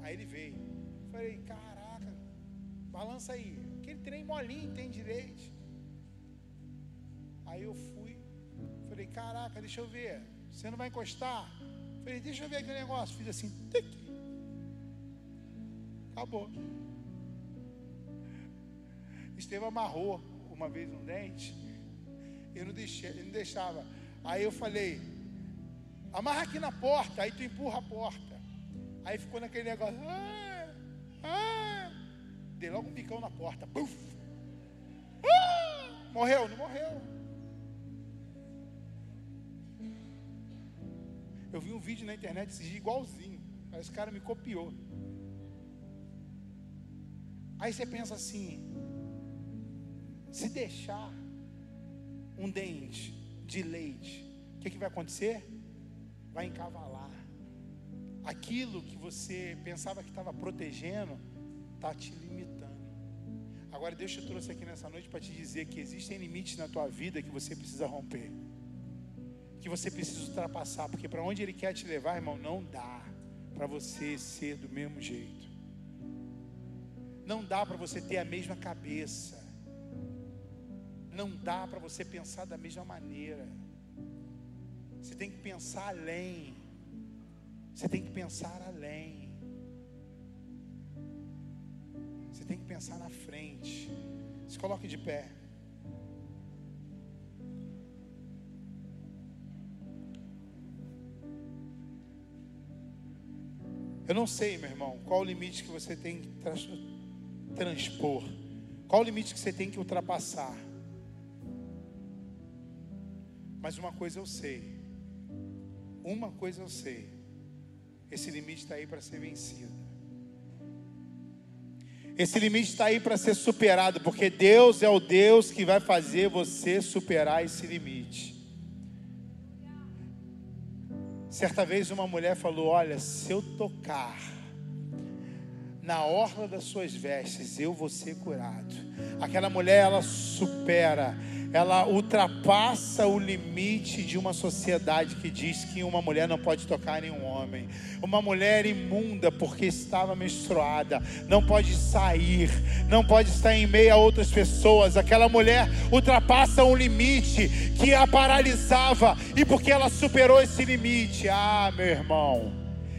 Aí ele veio. Falei: Caraca, balança aí. Aquele trem molinho, tem direito. Aí eu fui, falei, caraca, deixa eu ver. Você não vai encostar? Falei, deixa eu ver aquele negócio. Fiz assim, tic. Acabou. Estevão amarrou uma vez um dente. Eu não não deixava. Aí eu falei, amarra aqui na porta, aí tu empurra a porta. Aí ficou naquele negócio. Ah, ah. Dei logo um bicão na porta. Ah, morreu, não morreu. Eu vi um vídeo na internet esse dia igualzinho. Aí esse cara me copiou. Aí você pensa assim: se deixar um dente de leite, o que, que vai acontecer? Vai encavalar. Aquilo que você pensava que estava protegendo, está te limitando. Agora Deus te trouxe aqui nessa noite para te dizer que existem limites na tua vida que você precisa romper. Que você precisa ultrapassar, porque para onde Ele quer te levar, irmão, não dá para você ser do mesmo jeito. Não dá para você ter a mesma cabeça. Não dá para você pensar da mesma maneira. Você tem que pensar além. Você tem que pensar além. Você tem que pensar na frente. Se coloque de pé. Eu não sei, meu irmão, qual o limite que você tem que trans- transpor. Qual o limite que você tem que ultrapassar. Mas uma coisa eu sei. Uma coisa eu sei. Esse limite está aí para ser vencido. Esse limite está aí para ser superado, porque Deus é o Deus que vai fazer você superar esse limite. Certa vez uma mulher falou: Olha, se eu tocar na orla das suas vestes, eu vou ser curado. Aquela mulher, ela supera, ela ultrapassa o limite de uma sociedade que diz que uma mulher não pode tocar em um homem. Uma mulher imunda porque estava menstruada, não pode sair, não pode estar em meio a outras pessoas. Aquela mulher ultrapassa um limite que a paralisava, e porque ela superou esse limite, ah, meu irmão,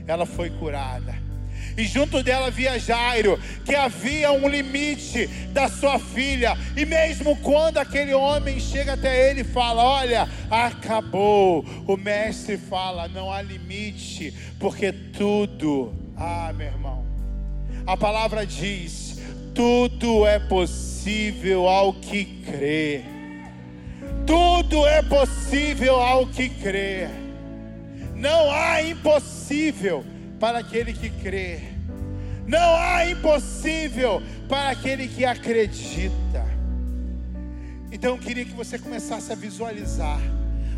ela foi curada. E junto dela havia Jairo, que havia um limite da sua filha. E mesmo quando aquele homem chega até ele e fala: Olha, acabou. O mestre fala: Não há limite, porque tudo, ah, meu irmão, a palavra diz: Tudo é possível ao que crê. Tudo é possível ao que crê. Não há impossível para aquele que crê. Não há impossível para aquele que acredita. Então eu queria que você começasse a visualizar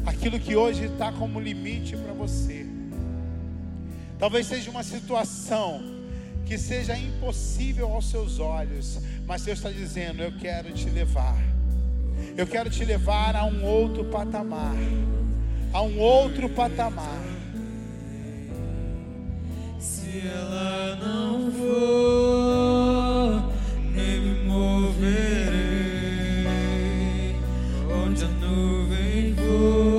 aquilo que hoje está como limite para você. Talvez seja uma situação que seja impossível aos seus olhos, mas Deus está dizendo: Eu quero te levar. Eu quero te levar a um outro patamar. A um outro patamar. Nuvem for,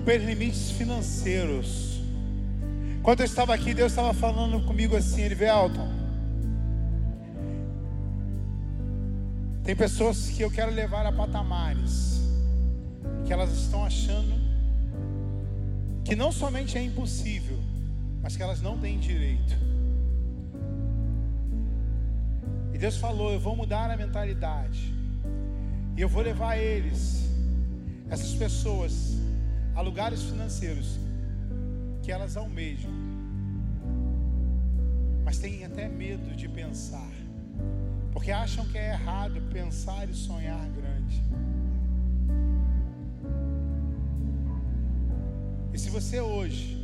romper limites financeiros. Quando eu estava aqui, Deus estava falando comigo assim, ele vê Alton. Tem pessoas que eu quero levar a patamares que elas estão achando que não somente é impossível, mas que elas não têm direito. E Deus falou: Eu vou mudar a mentalidade, e eu vou levar eles, essas pessoas, a lugares financeiros que elas almejam, mas têm até medo de pensar, porque acham que é errado pensar e sonhar grande. E se você hoje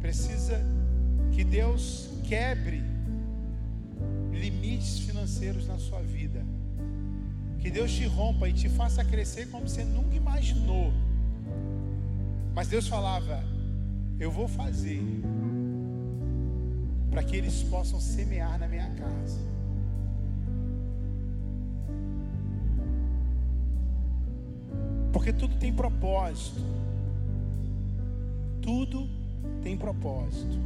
precisa que Deus quebre limites financeiros na sua vida, que Deus te rompa e te faça crescer como você nunca imaginou. Mas Deus falava: Eu vou fazer para que eles possam semear na minha casa. Porque tudo tem propósito. Tudo tem propósito.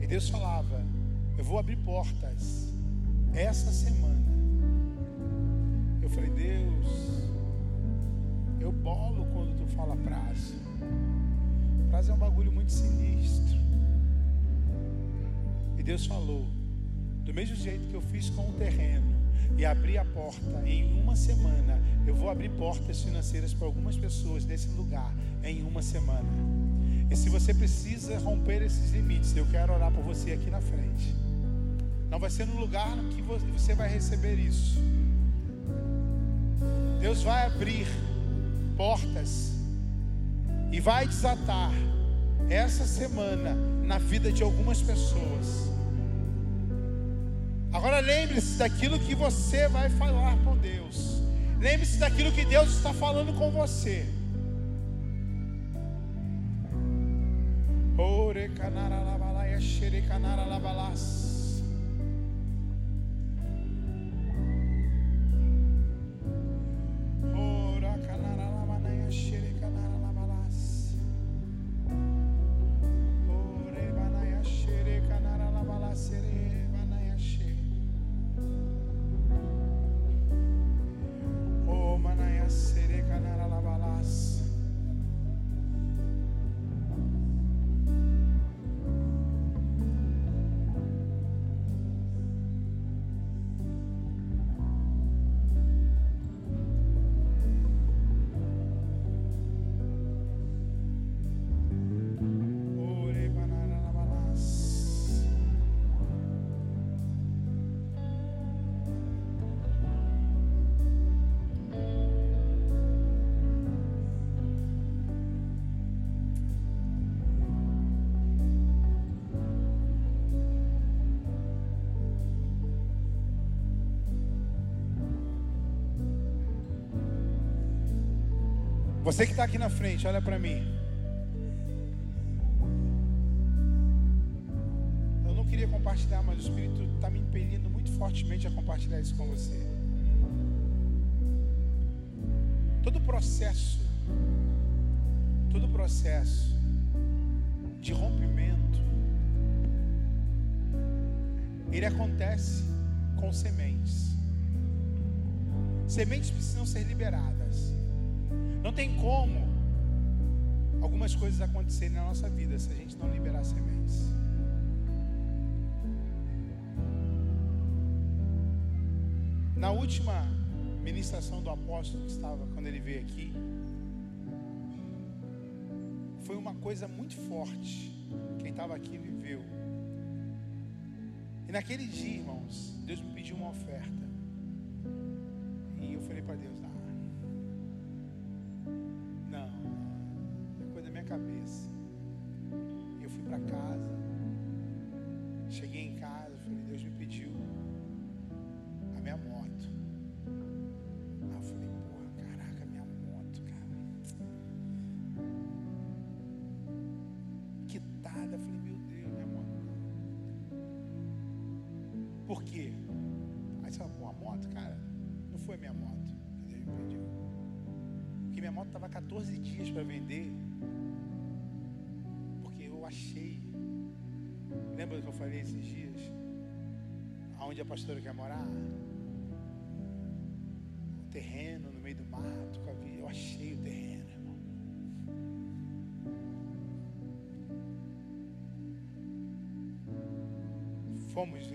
E Deus falava: Eu vou abrir portas essa semana. Eu falei: Deus, eu bolo quando tu fala prazo. Prazo é um bagulho muito sinistro. E Deus falou: Do mesmo jeito que eu fiz com o terreno e abri a porta em uma semana, eu vou abrir portas financeiras para algumas pessoas nesse lugar em uma semana. E se você precisa romper esses limites, eu quero orar por você aqui na frente. Não vai ser no lugar que você vai receber isso. Deus vai abrir portas e vai desatar essa semana na vida de algumas pessoas. Agora lembre-se daquilo que você vai falar com Deus. Lembre-se daquilo que Deus está falando com você. Ore canara precious. Você que está aqui na frente, olha para mim. Eu não queria compartilhar, mas o Espírito está me impelindo muito fortemente a compartilhar isso com você. Todo processo, todo processo de rompimento, ele acontece com sementes. Sementes precisam ser liberadas. Não tem como algumas coisas acontecerem na nossa vida se a gente não liberar sementes. Na última ministração do apóstolo que estava quando ele veio aqui, foi uma coisa muito forte. Quem estava aqui viveu. E naquele dia, irmãos, Deus me pediu uma oferta. Estava 14 dias para vender. Porque eu achei. Lembra que eu falei esses dias? Aonde a pastora quer morar? O terreno no meio do mato. Eu achei o terreno, irmão. Fomos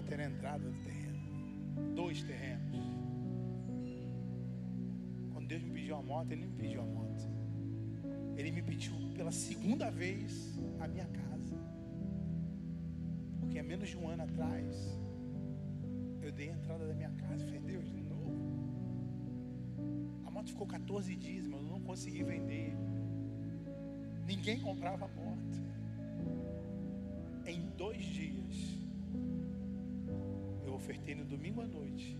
E a moto era a entrada do terreno. Dois terrenos. Quando Deus me pediu a moto, Ele não me pediu a moto. Ele me pediu pela segunda vez a minha casa. Porque há menos de um ano atrás, eu dei a entrada da minha casa. Falei, Deus, de novo. A moto ficou 14 dias, mas eu não consegui vender. Ninguém comprava a moto. Ofertei no domingo à noite.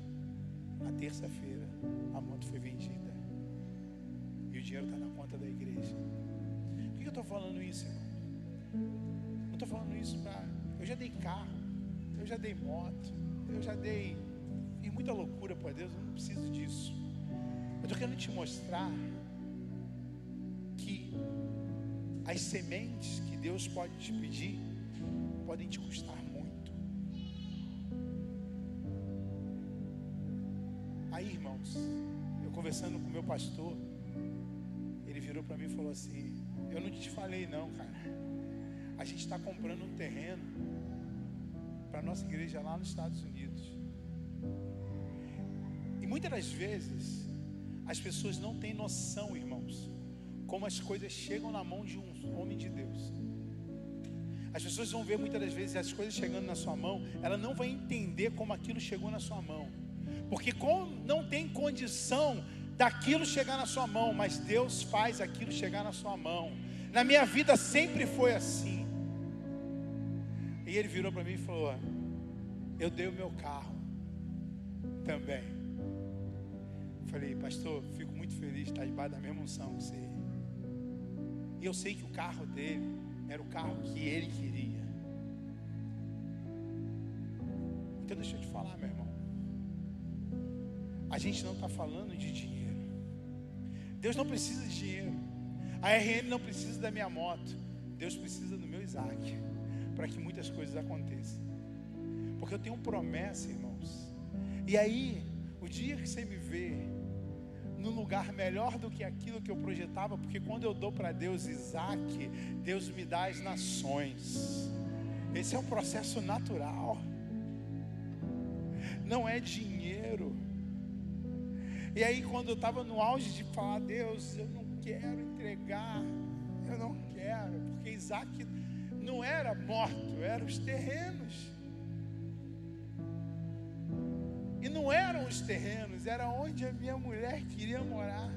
Na terça-feira, a moto foi vendida. E o dinheiro está na conta da igreja. Por que eu estou falando isso, irmão? Não estou falando isso para. Eu já dei carro, eu já dei moto, eu já dei. Fiz muita loucura para Deus, eu não preciso disso. Eu estou querendo te mostrar que as sementes que Deus pode te pedir podem te custar conversando com meu pastor, ele virou para mim e falou assim: Eu não te falei, não, cara. A gente está comprando um terreno para nossa igreja lá nos Estados Unidos. E muitas das vezes, as pessoas não têm noção, irmãos, como as coisas chegam na mão de um homem de Deus. As pessoas vão ver muitas das vezes as coisas chegando na sua mão, ela não vai entender como aquilo chegou na sua mão. Porque não tem condição daquilo chegar na sua mão, mas Deus faz aquilo chegar na sua mão. Na minha vida sempre foi assim. E ele virou para mim e falou: Eu dei o meu carro também. Falei, pastor, fico muito feliz de estar debaixo da mesma unção que você. E eu sei que o carro dele era o carro que ele queria. Então deixa eu te falar, meu irmão. A gente não está falando de dinheiro. Deus não precisa de dinheiro. A RN não precisa da minha moto. Deus precisa do meu Isaac. Para que muitas coisas aconteçam. Porque eu tenho promessa, irmãos. E aí, o dia que você me vê num lugar melhor do que aquilo que eu projetava, porque quando eu dou para Deus Isaac, Deus me dá as nações. Esse é um processo natural. Não é dinheiro. E aí, quando eu estava no auge de falar, Deus, eu não quero entregar, eu não quero, porque Isaac não era morto, eram os terrenos. E não eram os terrenos, era onde a minha mulher queria morar.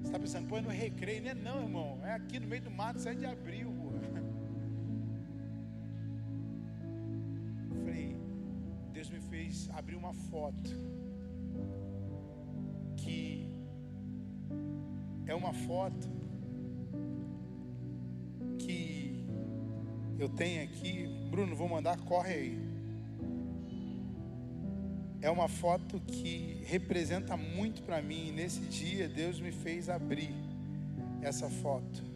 Você está pensando, pô, é no recreio, não é não, irmão. É aqui no meio do mato, 7 de abril. Fez abrir uma foto que é uma foto que eu tenho aqui. Bruno, vou mandar, corre aí. É uma foto que representa muito para mim. Nesse dia, Deus me fez abrir essa foto.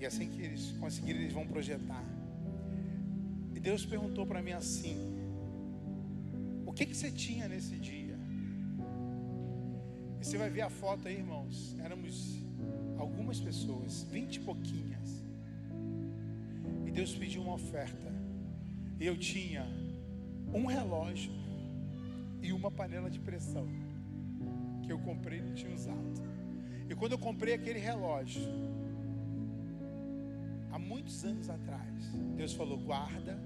E assim que eles conseguirem, eles vão projetar. E Deus perguntou para mim assim: O que que você tinha nesse dia? E você vai ver a foto aí, irmãos. Éramos algumas pessoas, vinte e pouquinhas. E Deus pediu uma oferta. E eu tinha um relógio e uma panela de pressão que eu comprei e não tinha usado. E quando eu comprei aquele relógio, muitos anos atrás, Deus falou: guarda,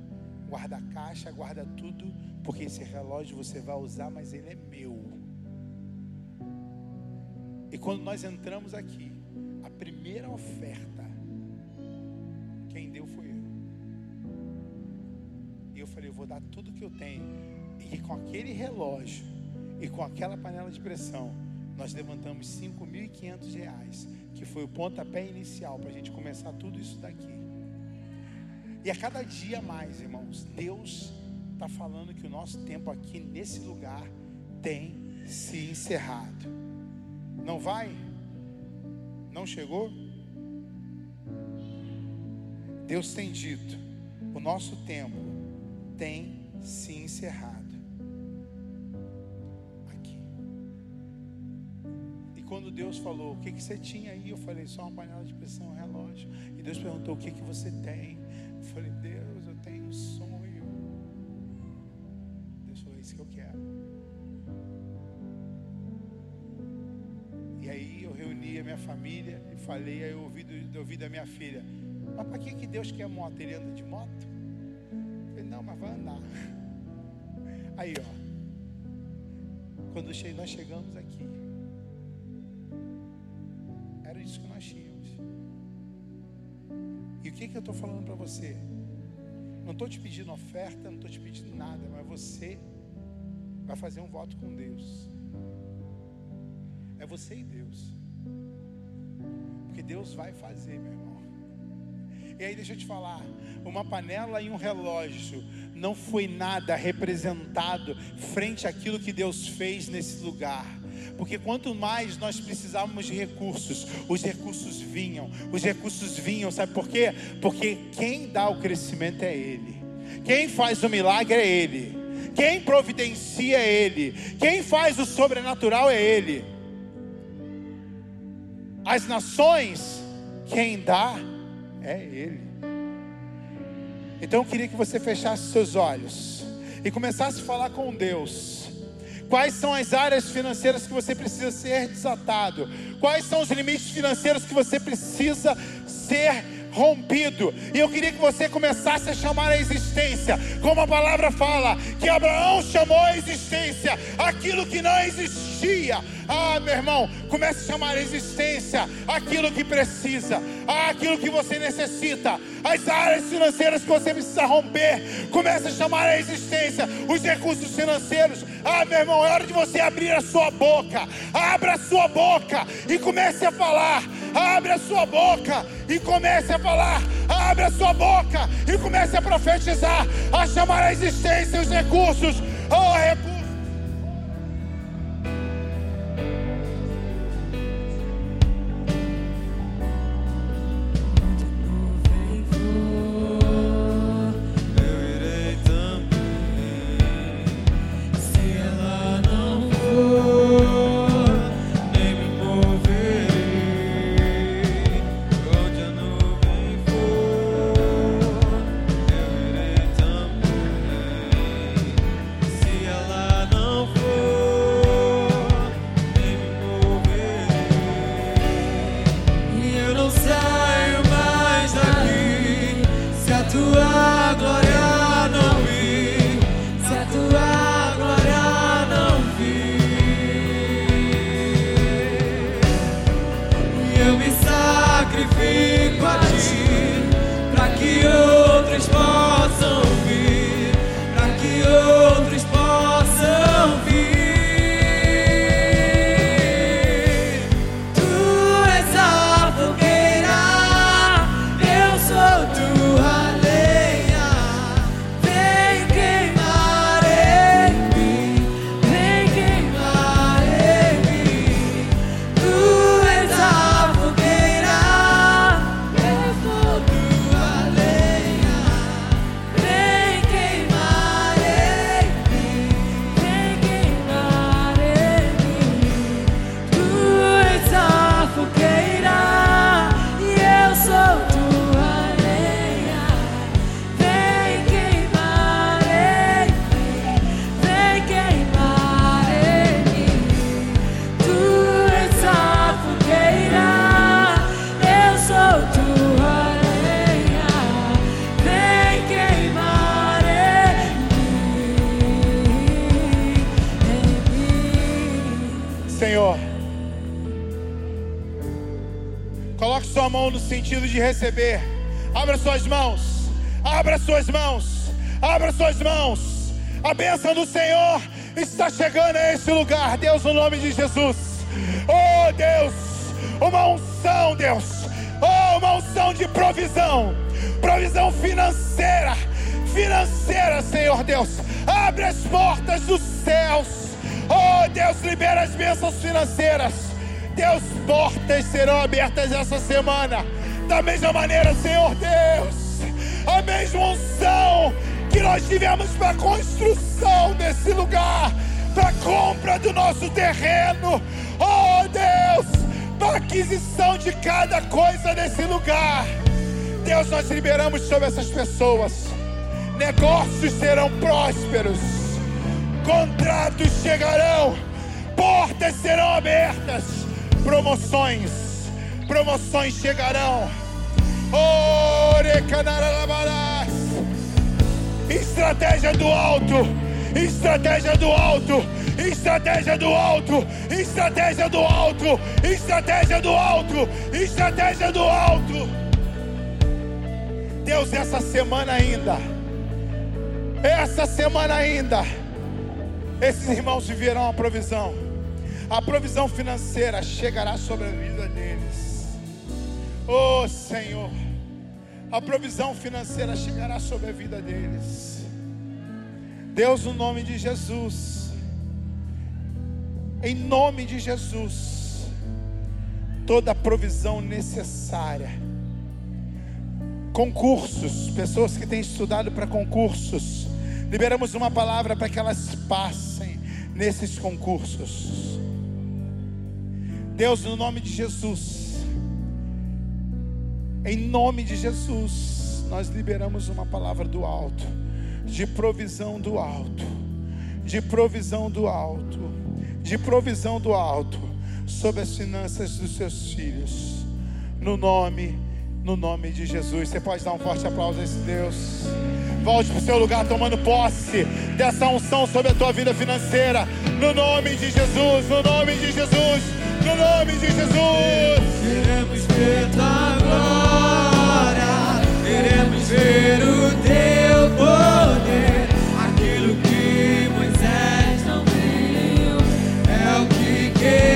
guarda a caixa, guarda tudo, porque esse relógio você vai usar, mas ele é meu. E quando nós entramos aqui, a primeira oferta, quem deu foi eu. E eu falei: eu vou dar tudo que eu tenho. E com aquele relógio, E com aquela panela de pressão, nós levantamos 5.500 reais, que foi o pontapé inicial para a gente começar tudo isso daqui. E a cada dia mais, irmãos, Deus está falando que o nosso tempo aqui nesse lugar tem se encerrado. Não vai? Não chegou? Deus tem dito, o nosso tempo tem se encerrado. Aqui. E quando Deus falou, o que, que você tinha aí? Eu falei, só uma panela de pressão, um relógio. E Deus perguntou, o que, que você tem? Família e falei, aí eu ouvi, ouvi da minha filha, mas para que, que Deus quer moto? Ele anda de moto? Eu falei, não, mas vai andar. [LAUGHS] Aí, ó. Quando nós chegamos aqui, era isso que nós tínhamos. E o que, que eu estou falando para você? Não estou te pedindo oferta, não estou te pedindo nada, mas você vai fazer um voto com Deus. É você e Deus. Deus vai fazer, meu irmão. E aí deixa eu te falar, uma panela e um relógio não foi nada representado frente àquilo que Deus fez nesse lugar. Porque quanto mais nós precisávamos de recursos, os recursos vinham, os recursos vinham, sabe por quê? Porque quem dá o crescimento é Ele, quem faz o milagre é Ele, quem providencia é Ele, quem faz o sobrenatural é Ele. As nações, quem dá é Ele. Então eu queria que você fechasse seus olhos e começasse a falar com Deus. Quais são as áreas financeiras que você precisa ser desatado? Quais são os limites financeiros que você precisa ser rompido? E eu queria que você começasse a chamar a existência, como a palavra fala, que Abraão chamou a existência aquilo que não existia. Ah, meu irmão, comece a chamar a existência aquilo que precisa, aquilo que você necessita, as áreas financeiras que você precisa romper. Comece a chamar a existência os recursos financeiros. Ah, meu irmão, é hora de você abrir a sua boca. Abra a sua boca e comece a falar. Abre a sua boca e comece a falar. Abre a sua boca e comece a profetizar, a chamar a existência os recursos. Oh, recursos. Receber. Abra suas mãos, abra suas mãos, abra suas mãos, A bênção do Senhor está chegando a esse lugar, Deus, no nome de Jesus. Oh, Deus, uma unção, Deus. Oh, uma unção de provisão, provisão financeira, financeira, Senhor Deus. Abre as portas dos céus. Oh, Deus, libera as bênçãos financeiras. Deus, portas serão abertas essa semana. Da mesma maneira, Senhor Deus, a mesma unção que nós tivemos para a construção desse lugar, para a compra do nosso terreno. Oh, Deus, para a aquisição de cada coisa desse lugar. Deus, nós liberamos sobre essas pessoas. Negócios serão prósperos, contratos chegarão, portas serão abertas, promoções, promoções chegarão. Estratégia do alto, estratégia do alto, estratégia do alto, estratégia do alto, estratégia do alto, estratégia do alto. Deus, essa semana ainda, essa semana ainda, esses irmãos viverão a provisão, a provisão financeira chegará sobre a vida deles. Oh Senhor, a provisão financeira chegará sobre a vida deles. Deus, no nome de Jesus, em nome de Jesus, toda a provisão necessária. Concursos, pessoas que têm estudado para concursos, liberamos uma palavra para que elas passem nesses concursos. Deus, no nome de Jesus, em nome de Jesus, nós liberamos uma palavra do alto, de provisão do alto, de provisão do alto, de provisão do alto sobre as finanças dos seus filhos. No nome, no nome de Jesus. Você pode dar um forte aplauso a esse Deus. Volte para o seu lugar tomando posse dessa unção sobre a tua vida financeira. No nome de Jesus, no nome de Jesus, no nome de Jesus. Queremos ver o teu poder, aquilo que Moisés não viu, é o que queremos.